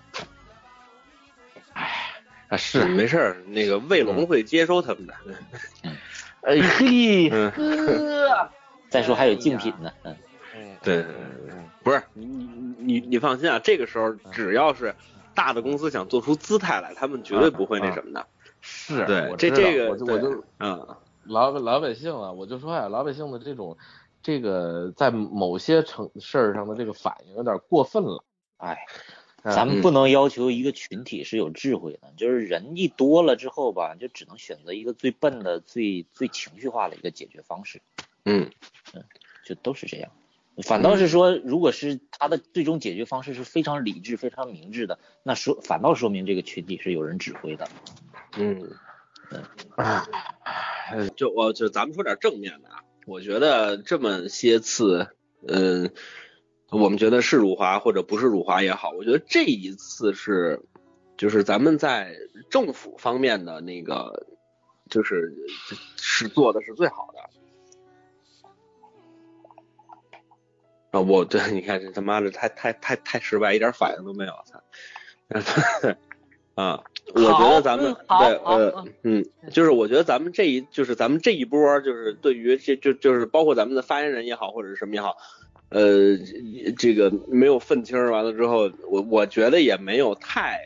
啊，是没事儿，那个卫龙会接收他们的。哎嘿嗯。呵，再说还有竞品呢，嗯，对，不是你你你你放心啊，这个时候只要是大的公司想做出姿态来，他们绝对不会那什么的。是，对这这个我就我就嗯。老老百姓啊，我就说呀，老百姓的这种这个在某些成事儿上的这个反应有点过分了。哎，嗯咱们不能要求一个群体是有智慧的，就是人一多了之后吧，就只能选择一个最笨的、最最情绪化的一个解决方式，嗯嗯就都是这样。反倒是说，如果是他的最终解决方式是非常理智、非常明智的，那说反倒说明这个群体是有人指挥的。嗯，啊，就我就咱们说点正面的啊，我觉得这么些次，嗯，我们觉得是辱华或者不是辱华也好，我觉得这一次是，就是咱们在政府方面的那个，就是是做的是最好的。啊，我对你看这他妈的太太太太失败，一点反应都没有，操！啊，我觉得咱们对呃嗯，就是我觉得咱们这一就是咱们这一波，就是对于这就就是包括咱们的发言人也好，或者是什么也好，呃，这个没有愤青，完了之后，我我觉得也没有太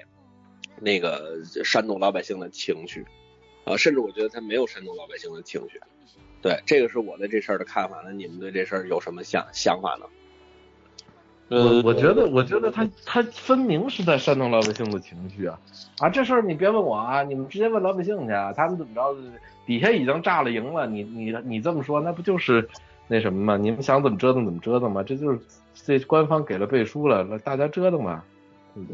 那个煽动老百姓的情绪啊，甚至我觉得他没有煽动老百姓的情绪。对，这个是我对这事儿的看法。那你们对这事儿有什么想想法呢？我我觉得，我觉得他他分明是在煽动老百姓的情绪啊啊！这事儿你别问我啊，你们直接问老百姓去啊，他们怎么着，底下已经炸了营了，你你你这么说，那不就是那什么嘛？你们想怎么折腾怎么折腾嘛？这就是这官方给了背书了，那大家折腾吧。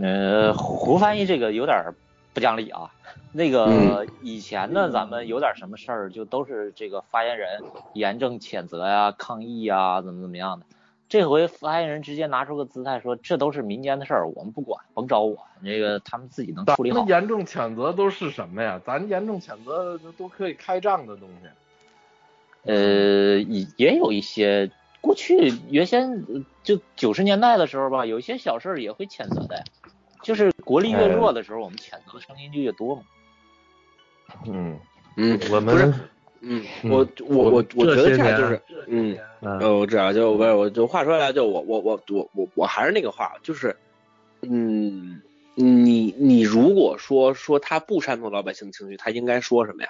呃，胡翻译这个有点不讲理啊。那个以前呢，咱们有点什么事儿，就都是这个发言人严正谴责呀、抗议呀，怎么怎么样的。这回发言人直接拿出个姿态说，这都是民间的事儿，我们不管，甭找我，那个他们自己能处理好那。严重谴责都是什么呀？咱严重谴责都都可以开仗的东西。呃，也也有一些过去原先呃就九十年代的时候吧，有一些小事儿也会谴责的呀。就是国力越弱的时候，我们谴责的声音就越多嘛。嗯，嗯，我不是们嗯，嗯我我我我觉得这样就是，嗯，嗯呃，我知道，就不是，我就话说回来，就我我我我我我还是那个话，就是，嗯，你你如果说说他不煽动老百姓情绪，他应该说什么呀？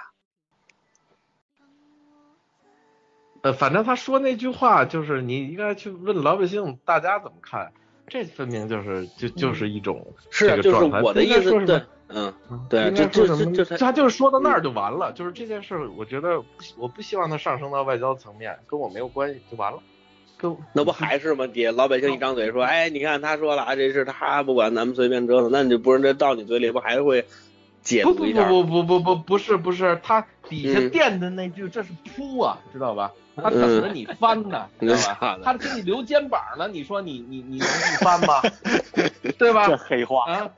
呃，反正他说那句话就是你应该去问老百姓大家怎么看，这分明就是就就是一种是啊，就是这个状态。我的意思，对嗯，嗯对应该这说什么这这这他就是说到那儿就完了，就是这件事儿，我觉得我不希望它上升到外交层面，跟我没有关系就完了，跟那不还是吗？底下老百姓一张嘴说，哎，你看他说了啊，这事他不管，咱们随便折腾，那你就不是这到你嘴里不还会解不不读一下？不不不不不是不是，他底下嗯垫的那句这是铺啊，知道吧？他等着你翻呢，嗯知道吧？他给你留肩膀呢，你说你你你能不翻吗？对吧？这黑话，啊，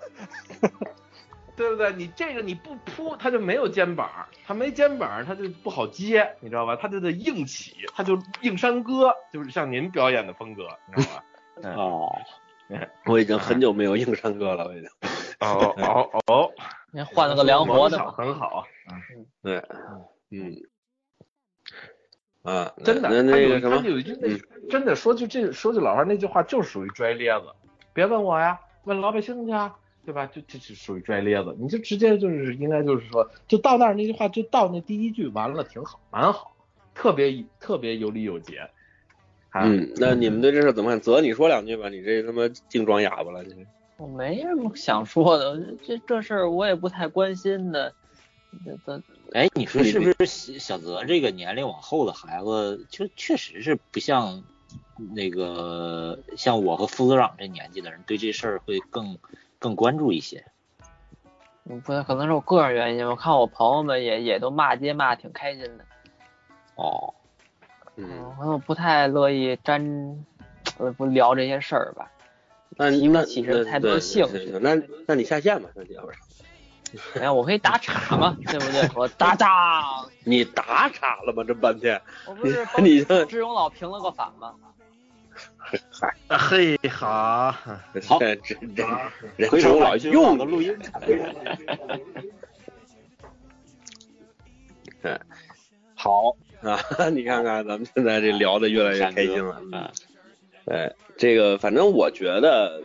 对不对？你这个你不铺，他就没有肩膀，他没肩膀，他就不好接，你知道吧？他就得硬起，他就硬山歌，就是像您表演的风格，你知道吧？嗯哦，我已经很久没有硬山歌了，我已经。哦哦哦，您换了个凉活的很好，对，嗯，啊，真的。那那个什么，他有一句那真的说句这说句老话，那句话就是属于拽咧子，别问我呀，问老百姓去啊。对吧？就这是属于拽咧子，你就直接就是应该就是说，就到那儿那句话，就到那第一句完了，挺好，蛮好，特别特别有理有节。啊，嗯，那你们对这事怎么看？泽，你说两句吧，你这他妈净装哑巴了，你我没什么想说的，这这事儿我也不太关心的。这这哎，你说是不是小小泽这个年龄往后的孩子，就确实是不像那个像我和副组长这年纪的人，对这事儿会更更关注一些。嗯不可能是我个人原因，我看我朋友们也也都骂街骂挺开心的。哦，嗯，嗯，可能我不太乐意沾，呃，不聊这些事儿吧。那提不那起人太多对兴趣那那你下线吧，那要不然，哎呀，我可以打岔嘛，对不对？我打岔，你打岔了吗？这半天，我不是帮你这志勇老平了个反吗？嗨，嘿好，好这这这人回头中老用的录音对，好啊，你看看咱们现在这聊的越来越开心了。啊，对，这个反正我觉得，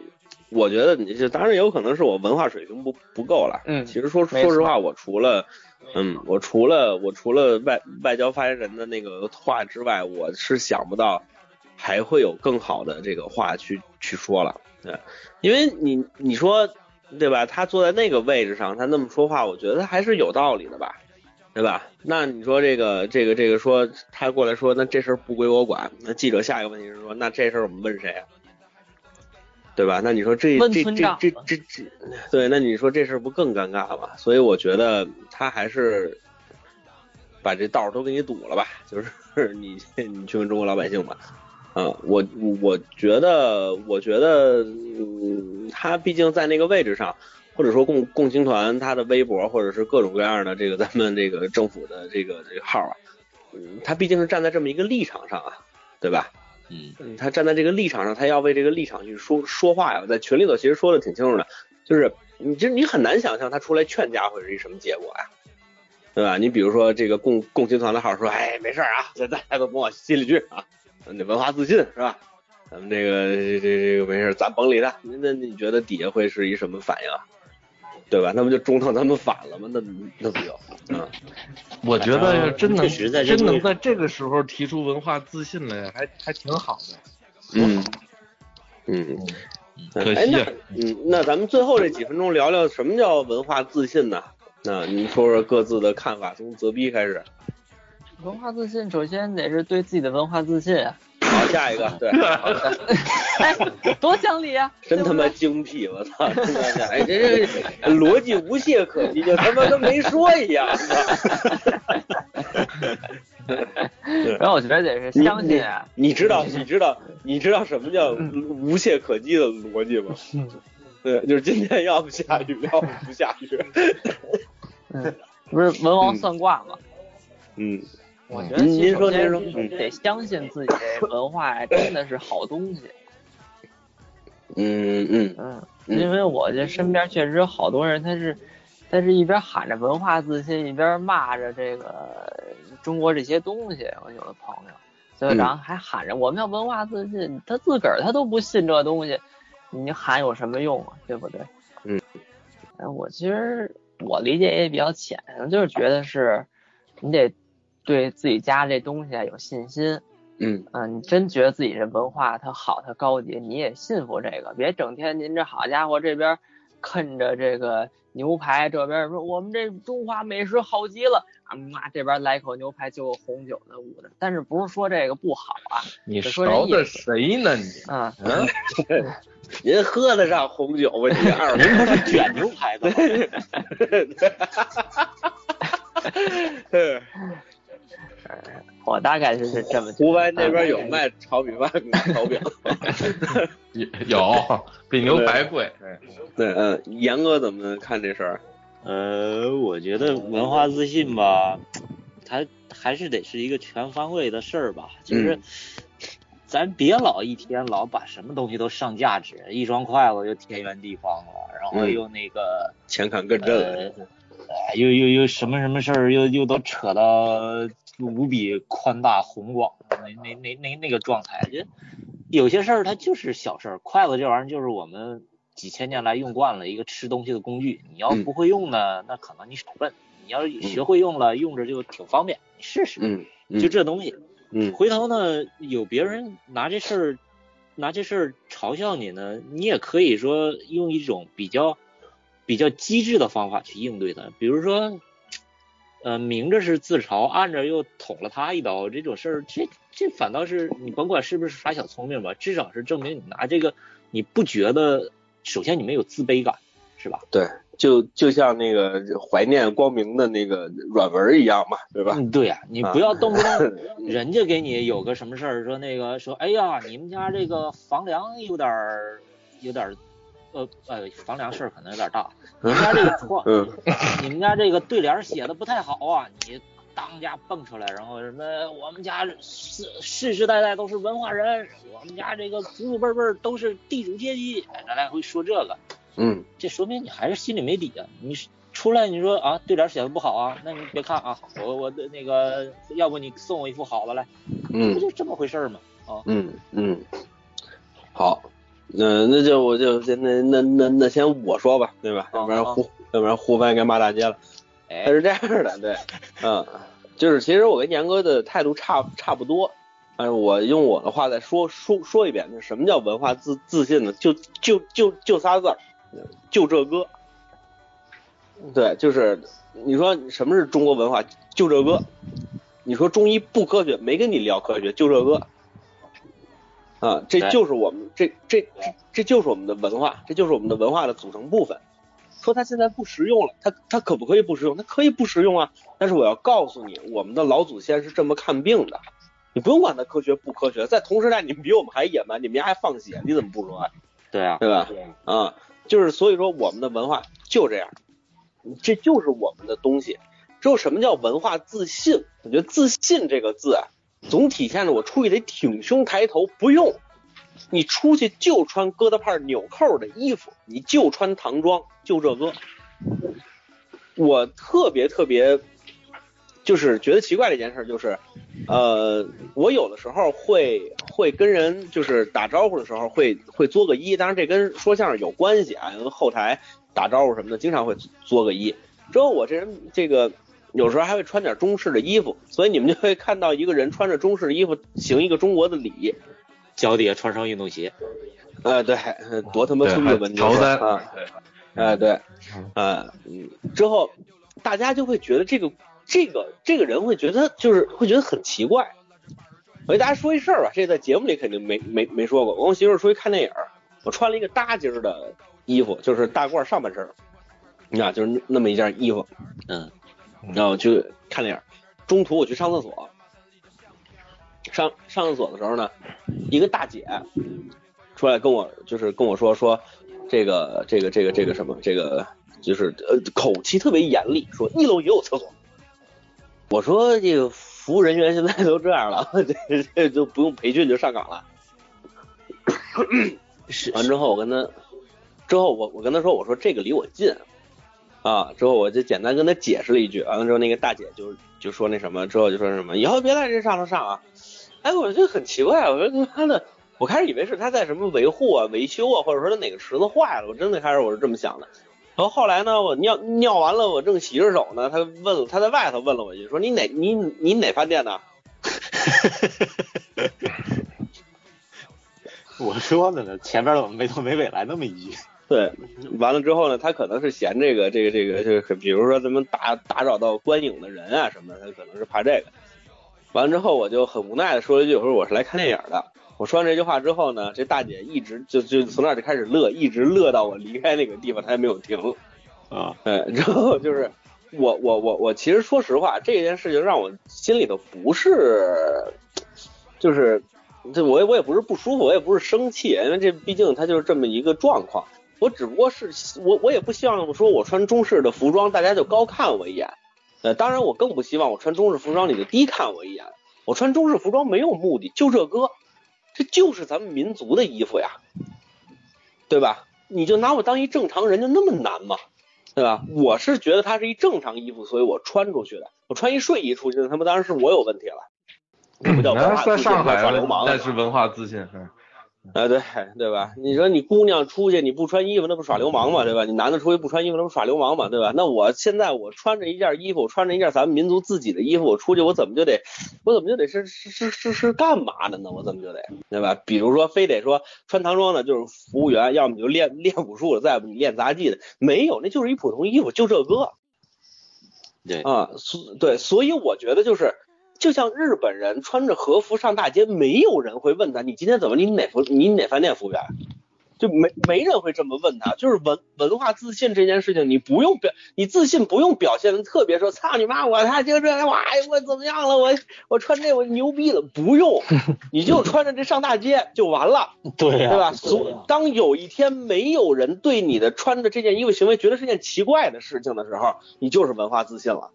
我觉得你这当然也有可能是我文化水平不不够了。嗯其实说说实话，我除了，嗯，我除了我除了外外交发言人的那个话之外，我是想不到还会有更好的这个话去去说了。对，因为你你说对吧？他坐在那个位置上，他那么说话，我觉得还是有道理的吧。对吧？那你说这个这个这个说他过来说，那这事儿不归我管。那记者下一个问题是说，那这事儿我们问谁啊？对吧？那你说这问这这这这这，对，那你说这事儿不更尴尬吗？所以我觉得他还是把这道儿都给你堵了吧，就是 你你去问中国老百姓吧。啊，我我觉得，我觉得，嗯，他毕竟在那个位置上，或者说共共青团他的微博，或者是各种各样的这个咱们这个政府的这个这个号啊，嗯，他毕竟是站在这么一个立场上啊，对吧？嗯，嗯，他站在这个立场上，他要为这个立场去说说话呀。在群里头其实说的挺清楚的，就是你这你很难想象他出来劝架会是一什么结果呀，对吧？你比如说这个共共青团的号说，哎，没事儿啊，这大家都甭往心里去啊，你文化自信是吧？咱们这个这这这个没事，咱甭理他。那那你觉得底下会是一什么反应啊？对吧？那不就中腾他们反了吗？那那不就啊？我觉得要真能真能在这个时候提出文化自信来，还还挺好的。嗯嗯。哎，可惜啊，那嗯，那咱们最后这几分钟聊聊什么叫文化自信呢？那您说说各自的看法，从泽逼开始。文化自信首先得是对自己的文化自信啊！好，下一个，对，好的哎，多讲理啊！真他妈精辟，我操！真他妈，哎，这这逻辑无懈可击，就他妈跟没说一样。然后我觉得得是相信啊，你知道，你知道，你知道什么叫无懈可击的逻辑吗？对，就是今天要不下雨，要不不下雨。嗯，不是文王算卦吗？嗯我觉得其实首先说您说嗯得相信自己这文化 真的是好东西。嗯嗯嗯，嗯因为我这身边确实有好多人，他是他是一边喊着文化自信，一边骂着这个中国这些东西。我有的朋友，所以嗯然后还喊着我们要文化自信，他自个儿他都不信这东西，你喊有什么用啊？对不对？嗯，哎，我其实我理解也比较浅，就是觉得是你得对自己家这东西啊有信心。嗯嗯，你真觉得自己这文化它好，它高级，你也信服这个，别整天您这好家伙这边啃着这个牛排，这边说我们这中华美食好极了，啊妈这边来口牛排就有红酒的捂的，但是不是说这个不好啊？你就说勺的这意思谁呢你？啊，嗯，您喝得上红酒吗？您二您不是卷牛排的吗？我大概就是这么湖得。湾那边有卖炒米饭跟炒饼。有有比牛排贵。对，嗯，严哥怎么看这事儿？呃，我觉得文化自信吧，它还是得是一个全方位的事儿吧，就是。嗯咱别老一天老把什么东西都上价值，一双筷子又天圆地方了，然后嗯又那个、钱坎更呃震，，哎又又又什么什么事儿，又又都扯到无比宽大宏广的那那那那那个状态，就有些事儿它就是小事儿，筷子这玩意儿就是我们几千年来用惯了一个吃东西的工具，你要嗯。不会用呢，那可能你手笨；你要是学会用了，用着就挺方便，你试试，就，这东西。嗯。回头呢，有别人拿这事儿拿这事儿嘲笑你呢，你也可以说用一种比较比较机智的方法去应对它，比如说，呃，明着是自嘲，暗着又捅了他一刀，这种事儿，这这反倒是你甭管是不是耍小聪明吧，至少是证明你拿这个你不觉得，首先你没有自卑感，是吧？对，就就像那个怀念光明的那个软文一样嘛，对吧？嗯，对呀、你啊不要动不动 人家给你有个什么事儿，说那个说，哎呀，你们家这个房梁有点儿有点儿呃呃房梁事儿可能有点大，你们家这个窗，嗯。你们家这个对联写的不太好啊，你当家蹦出来，然后什么我们家世世世代代都是文化人，我们家这个祖祖辈辈都是地主阶级，哎咱来回说这个，嗯。这说明你还是心里没底啊，你出来你说啊对联写的不好啊，那你别看啊，我我的那个要不你送我一副好的来，嗯不嗯就这么回事儿吗？啊，嗯嗯，好，那那就我就先那那那那先我说吧，对吧？要不然胡要不然胡翻该骂大街了。他哎，是这样的，对，嗯，就是其实我跟严哥的态度差差不多，但是我用我的话再说说说一遍，那什么叫文化自自信呢？就就就就仨字儿，就这歌。对，就是你说什么是中国文化？就这歌。你说中医不科学，没跟你聊科学，就这歌。啊，这就是我们这这这这就是我们的文化，这就是我们的文化的组成部分。说它现在不实用了，它它可不可以不实用？它可以不实用啊。但是我要告诉你，我们的老祖先是这么看病的，你不用管它科学不科学，在同时代你们比我们还野蛮，你们家还放血，你怎么不说啊？对啊，对吧？啊，就是所以说我们的文化就这样，这就是我们的东西。之后什么叫文化自信？我觉得自信这个字啊，总体现着我出去得挺胸抬头，不用你出去就穿疙瘩帕纽扣的衣服，你就穿唐装，就这个。我特别特别，就是觉得奇怪的一件事就是，呃，我有的时候会会跟人就是打招呼的时候会会作个揖，当然这跟说相声有关系啊，跟后台打招呼什么的经常会作个揖。之后我这人这个有时候还会穿点中式的衣服，所以你们就会看到一个人穿着中式的衣服行一个中国的礼，脚底下穿双运动鞋，呃，对，呃多他妈对粗的文还乔丹啊，哎、对，啊，嗯，之后大家就会觉得这个这个这个人会觉得就是会觉得很奇怪。我给大家说一事儿吧，这在节目里肯定没没没说过。我跟我媳妇儿出去看电影，我穿了一个搭襟儿的衣服，就是大褂上半身儿，你看就是那么一件衣服，嗯，然后去看电影，中途我去上厕所，上上厕所的时候呢，一个大姐出来跟我就是跟我说说这个这个这个这个什么这个就是呃口气特别严厉，说一楼也有厕所。我说这个服务人员现在都这样了，这这就不用培训就上岗了。完之后我跟他，之后我我跟他说我说这个离我近，啊，之后我就简单跟他解释了一句，完了之后那个大姐就就说那什么，之后就说什么以后别在这上头上啊，哎，我就很奇怪，我说他妈的，我开始以为是他在什么维护啊、维修啊，或者说他哪个池子坏了，我真的开始我是这么想的。然后后来呢，我尿尿完了，我正洗着手呢，他问，他在外头问了我一句，说你哪你你哪饭店的？我说的呢，前边怎么没头没尾来那么一句？对，完了之后呢，他可能是嫌这个这个这个就是比如说咱们打打扰到观影的人啊什么的，他可能是怕这个。完了之后，我就很无奈的说了一句，我说我是来看电影的。我说完这句话之后呢，这大姐一直就就从那儿就开始乐，一直乐到我离开那个地方，她也没有停。啊，哎，然后就是我我我我其实说实话，这件事情让我心里头不是，就是这我也我也不是不舒服，我也不是生气，因为这毕竟它就是这么一个状况。我只不过是我我也不希望说我穿中式的服装大家就高看我一眼，呃，当然我更不希望我穿中式服装你就低看我一眼。我穿中式服装没有目的，就这歌，这就是咱们民族的衣服呀，对吧？你就拿我当一正常人，就那么难吗？对吧？我是觉得它是一正常衣服，所以我穿出去的。我穿一睡衣出去，他妈当然是我有问题了，这不叫文化自信，叫上海耍流氓了那是文化自信。嗯啊，对对吧？你说你姑娘出去你不穿衣服，那不耍流氓吗？对吧？你男的出去不穿衣服，那不耍流氓吗？对吧？那我现在我穿着一件衣服，我穿着一件咱们民族自己的衣服，我出去我怎么就得，我怎么就得是是是是是干嘛的呢？我怎么就得对吧？比如说非得说穿唐装的就是服务员，要么你就练练武术的，再不你练杂技的，没有，那就是一普通衣服，就这个。对啊，所对，所以我觉得就是。就像日本人穿着和服上大街，没有人会问他你今天怎么你哪服你哪饭店服务员？就没没人会这么问他，就是文文化自信这件事情，你不用表，你自信不用表现的特别说，操你妈，我他就这，哇，我怎么样了，我我穿这我牛逼了，不用，你就穿着这上大街就完了，对呀、对吧？所当有一天没有人对你的穿着这件衣服行为觉得是件奇怪的事情的时候，你就是文化自信了。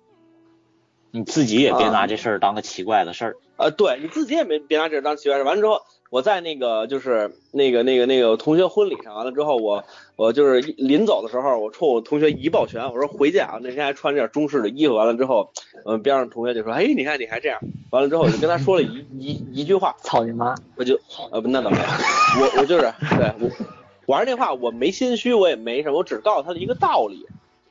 你自己也别啊拿这事儿当个奇怪的事儿。呃，对，你自己也没别拿这当奇怪事。完了之后，我在那个就是那个那个那个同学婚礼上完了之后，我我就是临走的时候，我冲我同学一抱拳，我说回见啊。那天还穿着点中式的衣服，完了之后，嗯、边上同学就说，哎，你看你还这样。完了之后，我就跟他说了一 一一句话，操你妈！我就呃不那倒没有，我我就是对我我还是那话，我没心虚，我也没什么，我只告诉他的一个道理，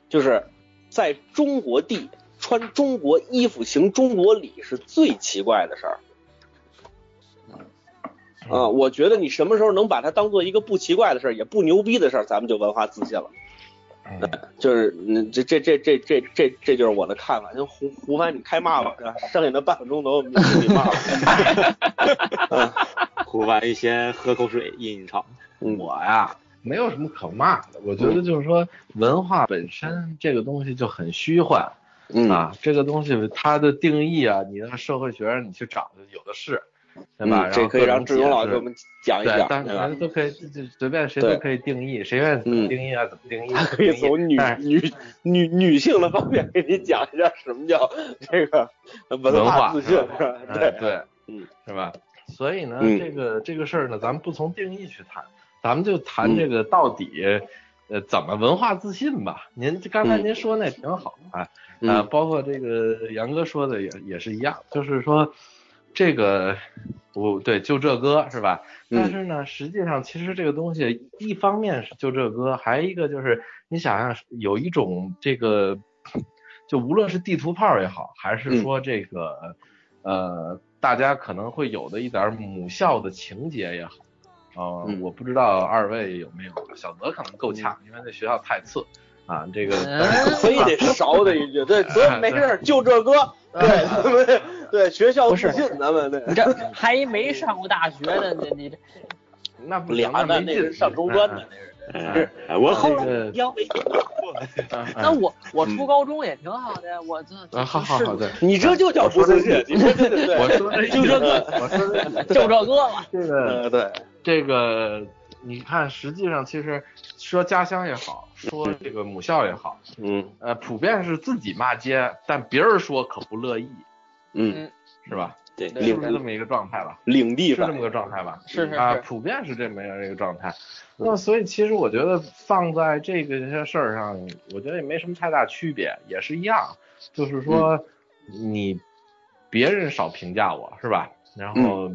就是在中国地穿中国衣服行中国礼是最奇怪的事儿。啊，我觉得你什么时候能把它当做一个不奇怪的事儿，也不牛逼的事儿，咱们就文化自信了。嗯 就是嗯，这这这这这这这就是我的看法。就，胡胡凡你开骂吧，剩下的半个钟头你自己骂吧。嗯胡凡你先喝口水饮一场。嗯我呀，没有什么可骂的。我觉得就是说，文化本身这个东西就很虚幻嗯啊，这个东西它的定义啊，你让社会学上你去找的有的是，对吧？嗯这可以让志勇老师给我们讲一对，讲，但对吧是？都可以，就随便谁都可以定义，谁愿意怎么嗯定义啊，怎么定义。他可以从女女女女性的方面给你讲一下什么叫这个文文化自信，是吧？对，哎对，嗯，是吧？所以呢，嗯这个这个事儿呢，咱们不从定义去谈，咱们就谈嗯这个到底，呃，怎么文化自信吧。您刚才嗯您说那挺好啊，嗯啊，包括这个杨哥说的也也是一样，就是说这个，我对就这歌是吧？嗯但是呢，实际上其实这个东西，一方面是就这歌，还一个就是你想想有一种这个，就无论是地图炮也好，还是嗯说这个、呃，大家可能会有的一点母校的情节也好。呃，嗯我不知道二位有没有，小泽可能够呛，因为那学校太次啊。这个，嗯但是非得勺他一句，对，所以没事儿就这歌，对，对学校不是，咱们对你这还没上过大学呢，你你这那不俩行，没劲那那是上中专的，嗯那是。哎我后来 那我我初高中也挺好的，我这啊，好好好，的，你这就叫不自信，你这对对对，我说的就这个，我说的就 这个了。这个呃对，这个，你看，实际上其实说家乡也好，说这个母校也好，嗯呃，普遍是自己骂街，但别人说可不乐意，嗯，是吧？对是领不是这么一个状态吧？领地是这么个状态吧？是是啊，普遍是这么样一个状态。那么，所以其实我觉得放在这个些事儿上，我觉得也没什么太大区别，也是一样，就是说你别人少评价我是吧？然后，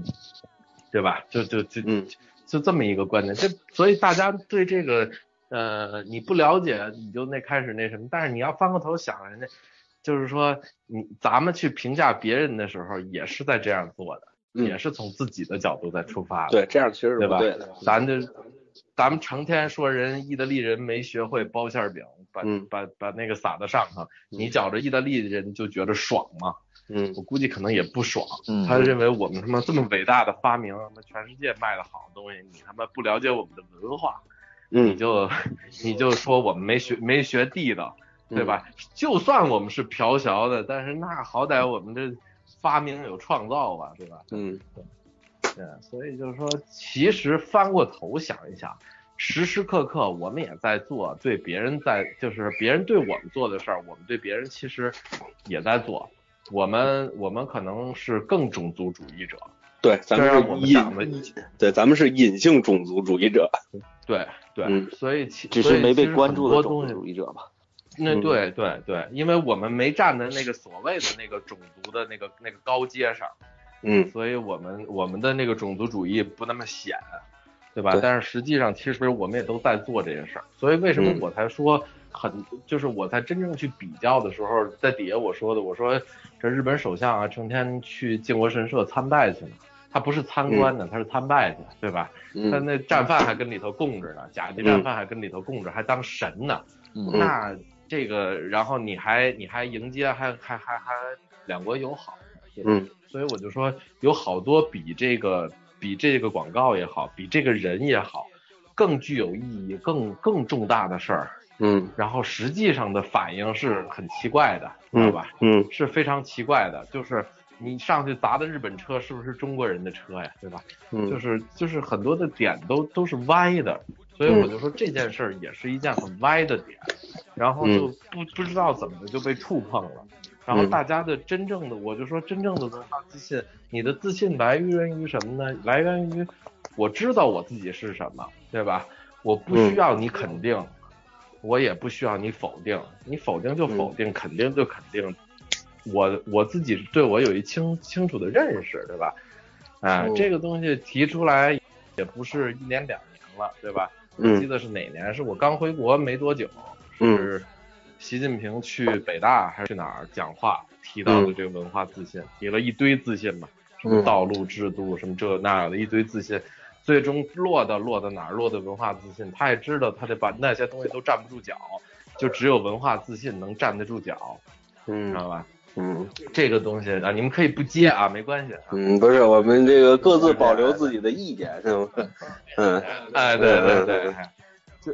对吧？就就就嗯就这么一个观点，这所以大家对这个呃你不了解，你就那开始那什么，但是你要翻过头想，人家就是说你咱们去评价别人的时候，也是在这样做的，嗯。也是从自己的角度在出发的，对，这样其实是对吧？不对的，咱就咱们成天说人意大利人没学会包馅儿饼，把、嗯。把把那个撒在上头，你觉着意大利人就觉得爽吗？嗯。我估计可能也不爽，嗯。他认为我们他妈这么伟大的发明，他妈全世界卖的好的东西，你他妈不了解我们的文化，你嗯就你就说我们没学没学地道，对吧？就算我们是嫖嫖的，但是那好歹我们这发明有创造吧，对吧？嗯对，所以就是说，其实翻过头想一想，时时刻刻我们也在做对别人在，就是别人对我们做的事儿，我们对别人其实也在做。我们我们可能是更种族主义者，对，咱们是隐，对，咱们是隐性种族主义者，对对，嗯所以其只是没被关注的种族主义者吧。那嗯对对对，因为我们没站在那个所谓的那个种族的那个那个高阶上，嗯所以我们我们的那个种族主义不那么显，对吧？对但是实际上，其实我们也都在做这件事儿。所以为什么嗯我才说很，就是我在真正去比较的时候，在底下我说的，我说这日本首相啊，成天去靖国神社参拜去呢。他不是参观呢，他是参拜去，对吧？他嗯那战犯还跟里头供着呢，甲级战犯还跟里头供着，还当神呢。嗯那这个，然后你还你还迎接，还还还还两国友好，嗯所以我就说，有好多比这个比这个广告也好，比这个人也好，更具有意义、更更重大的事儿，嗯然后实际上的反应是很奇怪的，知道吧？嗯是非常奇怪的，就是你上去砸的日本车是不是中国人的车呀？对吧？嗯，就是就是很多的点都都是歪的，所以我就说这件事儿也是一件很歪的点，然后就不不知道怎么的就被触碰了。然后嗯大家的真正的，我就说真正的文化自信，你的自信来源于什么呢？来源于我知道我自己是什么，对吧？我不需要你肯定，我也不需要你否定，你否定就否定，肯定就肯定。我我自己对我有一清清楚的认识，对吧？啊、嗯这个东西提出来也不是一年两年了，对吧？我记嗯得是哪年？是我刚回国没多久，嗯是习近平去北大还是去哪儿讲话提到的这个文化自信，提了一堆自信嘛，什么嗯道路制度，什么这那的一堆自信，最终落到落到哪儿？落到文化自信。他也知道，他得把那些东西都站不住脚，就只有文化自信能站得住脚，知嗯道吧？嗯。这个东西啊，你们可以不接啊，没关系啊。嗯，不是，我们这个各自保留自己的意见，是吗？嗯。哎，对对对对，这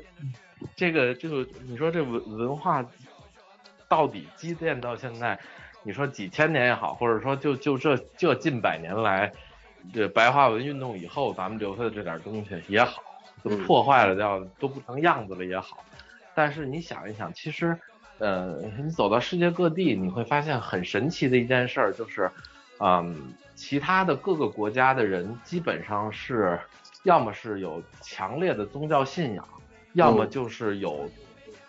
这个这个，你说这文文化到底积淀到现在，你说几千年也好，或者说就就这这近百年来，这白话文运动以后，咱们留下的这点东西也好，都嗯破坏了掉都不成样子了也好，但是你想一想，其实，呃，你走到世界各地，你会发现很神奇的一件事儿，就是，嗯，其他的各个国家的人基本上是，要么是有强烈的宗教信仰，要么嗯。就是有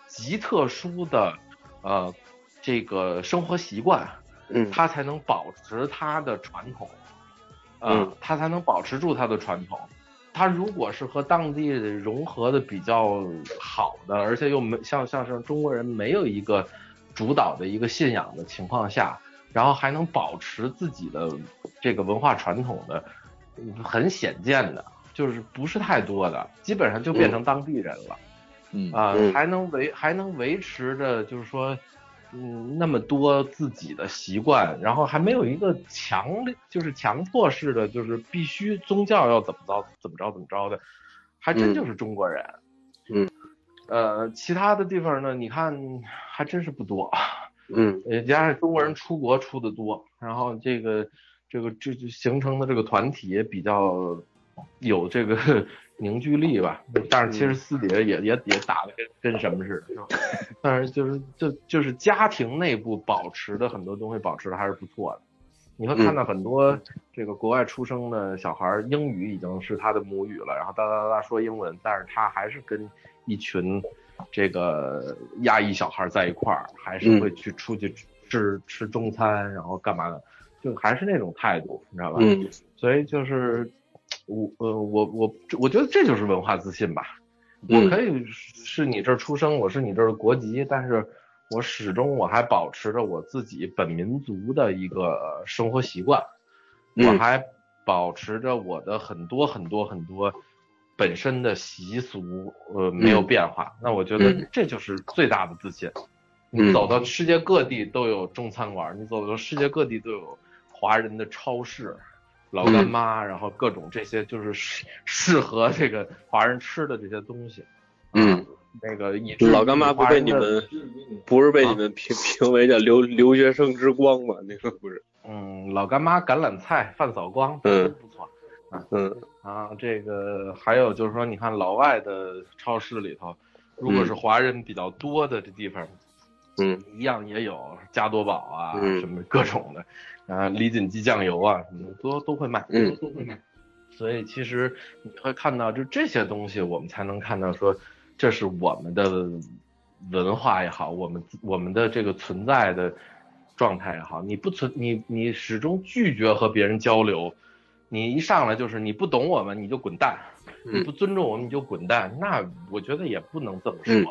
极特殊的，呃，这个生活习惯，嗯。他才能保持他的传统，啊、嗯。他才能保持住他的传统。他如果是和当地融合的比较好的，而且又没像像是中国人没有一个主导的一个信仰的情况下，然后还能保持自己的这个文化传统的，嗯很显见的，就是不是太多的，基本上就变成当地人了。嗯。啊、嗯。还能维还能维持着，就是说，嗯，那么多自己的习惯，然后还没有一个强烈，就是强迫式的，就是必须宗教要怎么着怎么着怎么着的，还真嗯。就是中国人。嗯，呃，其他的地方呢，你看还真是不多，嗯。呃，加上中国人出国出的多，然后这个这个这就形成的这个团体也比较有这个凝聚力吧。但是其实私底下也也也打的跟跟什么似的，但是就是就就是家庭内部保持的很多东西保持的还是不错的。你会看到很多这个国外出生的小孩儿，英语已经是他的母语了，然后哒哒哒哒说英文，但是他还是跟一群这个亚裔小孩儿在一块儿，还是会去出去吃吃中餐，然后干嘛的，就还是那种态度，你知道吧？嗯所以就是我呃我我我觉得这就是文化自信吧。嗯我可以是你这儿出生，我是你这儿的国籍，但是我始终我还保持着我自己本民族的一个生活习惯，嗯我还保持着我的很多很多很多本身的习俗，呃，没有变化。那我觉得嗯这就是最大的自信。嗯你走到世界各地都有中餐馆，你走到世界各地都有华人的超市。老干妈，然后各种这些就是适适合这个华人吃的这些东西。嗯，那个以至于老干妈不被你们不是被你们评评为叫留留学生之光吗？那个不是，嗯，老干妈、橄榄菜、饭扫光，嗯不错。嗯啊，这个还有就是说，你看老外的超市里头，如果是华人比较多的这地方，嗯。一样也有加多宝啊，嗯。什么各种的，啊，李锦记酱油啊，什么的都都会卖，嗯。都会卖。所以其实你会看到，就这些东西，我们才能看到说，这是我们的文化也好，我们我们的这个存在的状态也好，你不存你你始终拒绝和别人交流，你一上来就是你不懂我们你就滚蛋，嗯。你不尊重我们你就滚蛋，那我觉得也不能这么说。嗯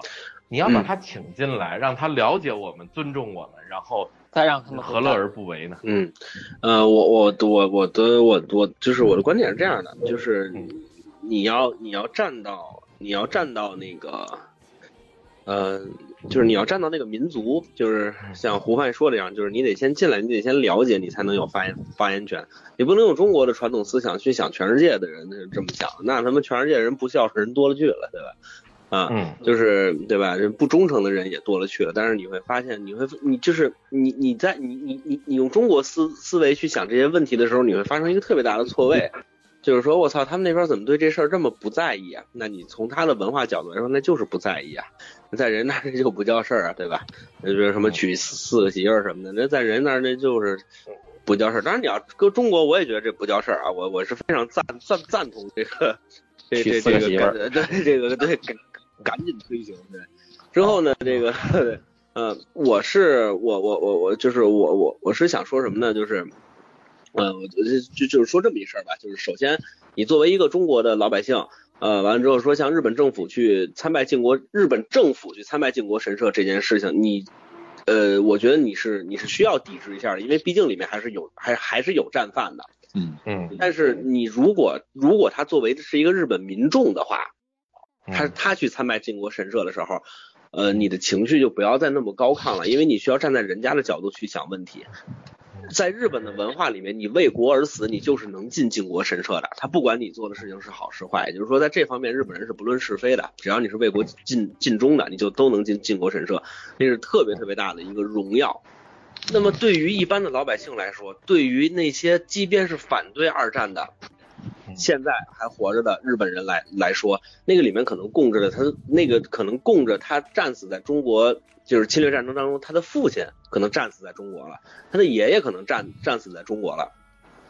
你要把他请进来，让他了解我们，尊重我们，然后再让他们何乐而不为呢？嗯，呃，我我我我的我我就是我的观点是这样的，就是嗯你要你要站到你要站到那个呃，就是你要站到那个民族，就是像胡范说的这样，就是你得先进来，你得先了解，你才能有发言发言权。你不能用中国的传统思想去想全世界的人这么想，那他妈全世界人不孝顺人多了去了，对吧？啊，嗯就是对吧？人不忠诚的人也多了去了。但是你会发现，你会你就是你你在你你你你用中国思思维去想这些问题的时候，你会发生一个特别大的错位，就是说我操，他们那边怎么对这事儿这么不在意啊？那你从他的文化角度来说，那就是不在意啊。在人那儿 就不叫事儿啊，对吧？就比如什么娶四四个媳妇儿什么的，那在人那儿那就是不叫事儿。当然你要搁中国，我也觉得这不叫事儿啊。我我是非常赞赞赞同这个这娶这这个对这个对赶赶紧推行对。之后呢，这个呃，我是我我我我就是我我我是想说什么呢？就是。呃，我就就就是说这么一事儿吧，就是首先，你作为一个中国的老百姓，呃，完了之后说向日本政府去参拜靖国，日本政府去参拜靖国神社这件事情，你，呃，我觉得你是你是需要抵制一下的，因为毕竟里面还是有还还是有战犯的。嗯嗯但是你如果如果他作为是一个日本民众的话，他他去参拜靖国神社的时候，呃，你的情绪就不要再那么高亢了，因为你需要站在人家的角度去想问题。在日本的文化里面，你为国而死，你就是能进靖国神社的。他不管你做的事情是好是坏，也就是说，在这方面日本人是不论是非的，只要你是为国尽尽忠的，你就都能进靖国神社，那是特别特别大的一个荣耀。那么对于一般的老百姓来说，对于那些即便是反对二战的，现在还活着的日本人来来说，那个里面可能供着的他那个可能供着他战死在中国，就是侵略战争当中，他的父亲可能战死在中国了，他的爷爷可能战战死在中国了。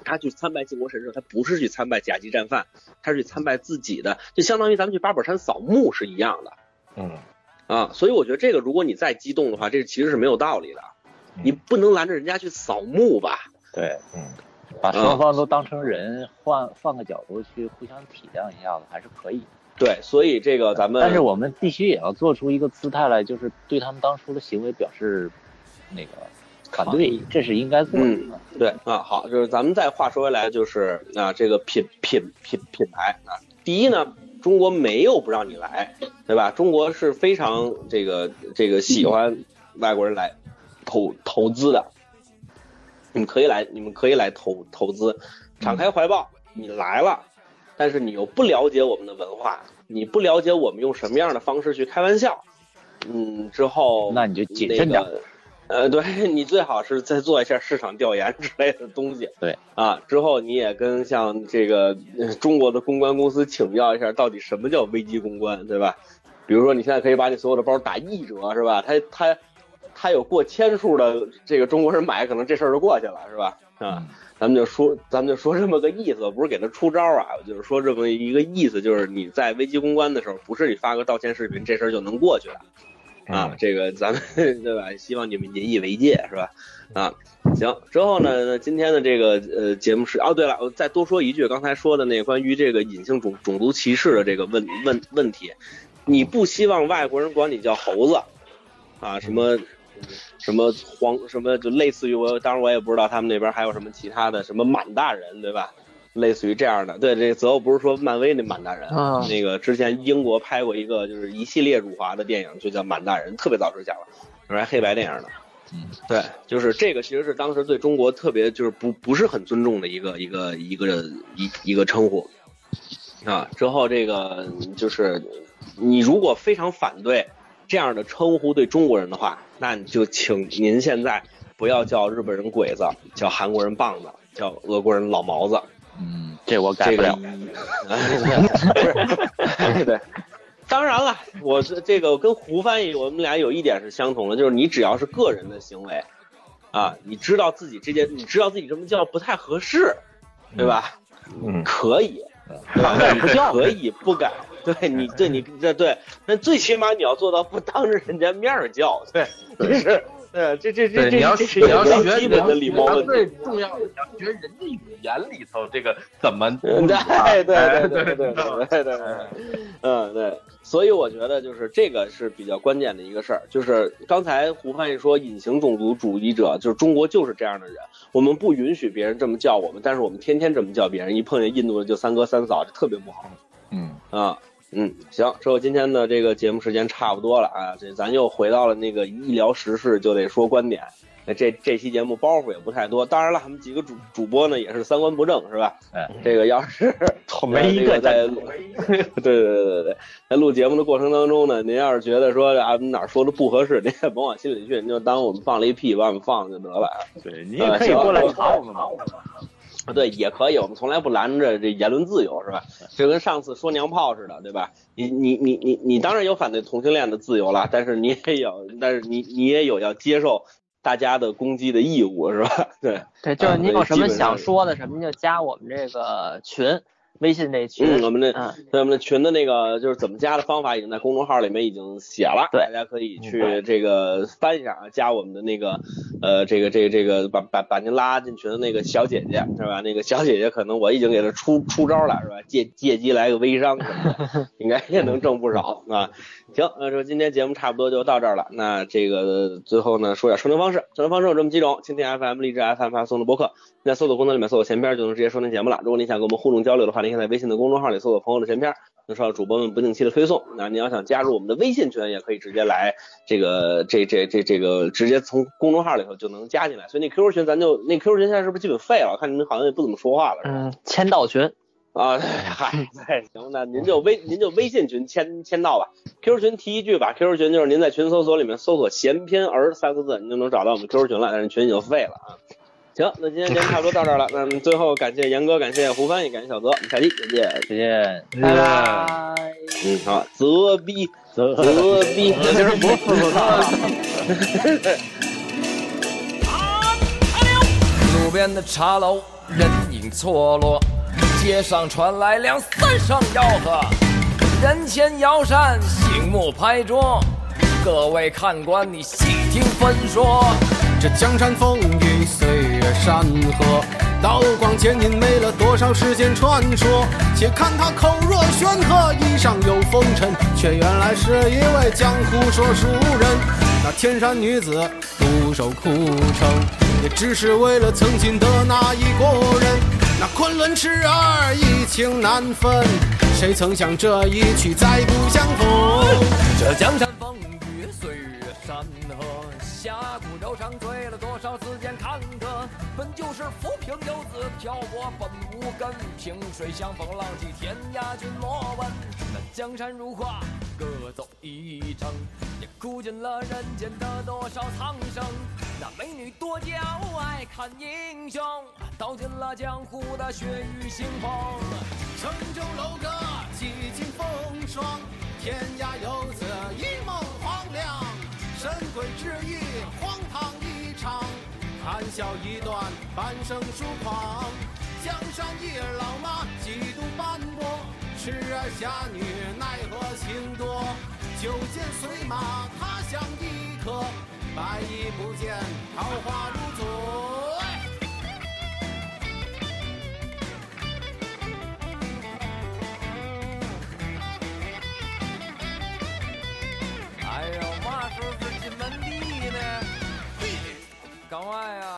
他去参拜靖国神社，他不是去参拜甲级战犯，他是去参拜自己的，就相当于咱们去八宝山扫墓是一样的嗯啊。所以我觉得这个，如果你再激动的话，这其实是没有道理的。你不能拦着人家去扫墓吧？对，嗯把双方都当成人，换换个角度去互相体谅一下子，还是可以。对，所以这个咱们，但是我们必须也要做出一个姿态来，就是对他们当初的行为表示那个反对，这是应该做的。嗯对啊，好，就是咱们再话说回来，就是啊，这个品品品品牌啊，第一呢，中国没有不让你来，对吧？中国是非常这个这个喜欢外国人来投投资的，你们可以来，你们可以来投投资，敞开怀抱，你来了，但是你又不了解我们的文化，你不了解我们用什么样的方式去开玩笑，嗯，之后那你就谨慎点那个呃，对 你最好是再做一下市场调研之类的东西。对啊，之后你也跟像这个、呃中国的公关公司请教一下，到底什么叫危机公关，对吧？比如说你现在可以把你所有的包打一折，是吧？他他他有过千数的这个中国人买，可能这事儿就过去了，是吧？啊，咱们就说咱们就说这么个意思，不是给他出招啊，就是说这么一个意思，就是你在危机公关的时候，不是你发个道歉视频，这事儿就能过去的。啊，这个咱们 对吧？希望你们引以为戒，是吧？啊，行，之后呢，今天的这个呃节目是哦，对了，我再多说一句，刚才说的那关于这个隐性种种族歧视的这个问问问题，你不希望外国人管你叫猴子啊？什么什么黄什么就类似于我，当然我也不知道他们那边还有什么其他的什么满大人，对吧？类似于这样的，对，这个择偶不是说漫威那满大人，啊那个之前英国拍过一个就是一系列辱华的电影，就叫满大人，特别早之前了，就是还黑白电影呢。嗯，对，就是这个其实是当时对中国特别就是不不是很尊重的一个一个一个一一个称呼啊。之后这个就是你如果非常反对这样的称呼对中国人的话，那你就请您现在不要叫日本人鬼子，叫韩国人棒子，叫俄国人老毛子。嗯，这我改不了。不是，对。当然了，我是这个跟胡翻译，我们俩有一点是相同的，就是你只要是个人的行为，啊，你知道自己这件，你知道自己这么叫不太合适，对吧？嗯可以，对吧？你可以不改，对你对你这 对那最起码你要做到不当着人家面儿叫对就是对这这这这你要是基本的礼貌问题最重要的你要学人家语言里头这个怎么对对对对对对对对嗯对。所以我觉得就是这个是比较关键的一个事儿就是刚才胡潘也说隐形种族主义者就是中国就是这样的人我们不允许别人这么叫我们但是我们天天这么叫别人一碰见印度的就三哥三嫂就特别不好嗯。啊嗯，行，之后今天的这个节目时间差不多了啊，这咱又回到了那个一聊时事就得说观点。那这这期节目包袱也不太多，当然了，我们几个主主播呢也是三观不正，是吧？哎，这个要是 没一个在录，对对对对对，在录节目的过程当中呢，您要是觉得说啊哪儿说的不合适，您也甭往心里去，您就当我们放了一屁，把我们放了就得了。对你也可以过来查我们嘛。啊，对，也可以，我们从来不拦着这言论自由，是吧？就跟上次说娘炮似的，对吧？你你你你你当然有反对同性恋的自由了，但是你也有，但是你你也有要接受大家的攻击的义务，是吧？对对，就是你有什么想说的什么，就加我们这个群，微信那群。嗯，我们的嗯，对我们的群的那个就是怎么加的方法，已经在公众号里面已经写了，对大家可以去这个翻一下啊，加我们的那个呃这个这个这个把把把您拉进群的那个小姐姐是吧？那个小姐姐可能我已经给她出出招了是吧？借借机来个微商什么的，应该也能挣不少啊。行，那说今天节目差不多就到这儿了。那这个最后呢，说点收听方式，收听方式有这么几种：蜻蜓 FM、荔枝 FM 发送的播客。在搜索功能里面搜索前边就能直接收听节目了。如果你想跟我们互动交流的话，您可以在微信的公众号里搜索朋友的闲篇，能收到主播们不定期的推送。那您要想加入我们的微信群，也可以直接来这个这这这这个直接从公众号里头就能加进来。所以那 QQ 群咱就那 QQ 群现在是不是基本废了？我看你们好像也不怎么说话了。嗯，签到群。啊，嗨，对，行，那您就微您就微信群签签到吧，QQ 群提一句吧，QQ 群就是您在群搜索里面搜索“闲篇儿”三个字，您就能找到我们 QQ 群了，但是群已经废了啊。行，那今天节目差不多到这儿了，那么最后感谢严哥，感谢胡翻译，感谢小泽，我们下期再见。再见。拜拜。嗯，好，泽逼，泽逼，这是不负责的。路边的茶楼人影错落，街上传来两三声吆喝，人前摇扇，醒目拍桌，各位看官你细听分说。这江山风雨，岁月山河，刀光剑影，没了多少世间传说。且看他口若悬河，衣上有风尘，却原来是一位江湖说书人。那天山女子独守枯城，也只是为了曾经的那一个人。那昆仑痴儿一情难分，谁曾想这一去再不相逢？这江山浮萍游子漂泊本无根，萍水相逢浪迹天涯君莫问。那江山如画，各走一程，也哭尽了人间的多少苍生。那美女多娇，爱看英雄，道尽了江湖的血雨腥风。城中楼阁，几经风霜，天涯游子一梦黄粱。神鬼之意，荒唐一场，谈笑一段，半生疏狂。江山一儿老妈，几度斑驳，痴儿侠女奈何情多。酒剑随马，他乡异客，白衣不见桃花如昨。哎呦，嘛事儿？墙外啊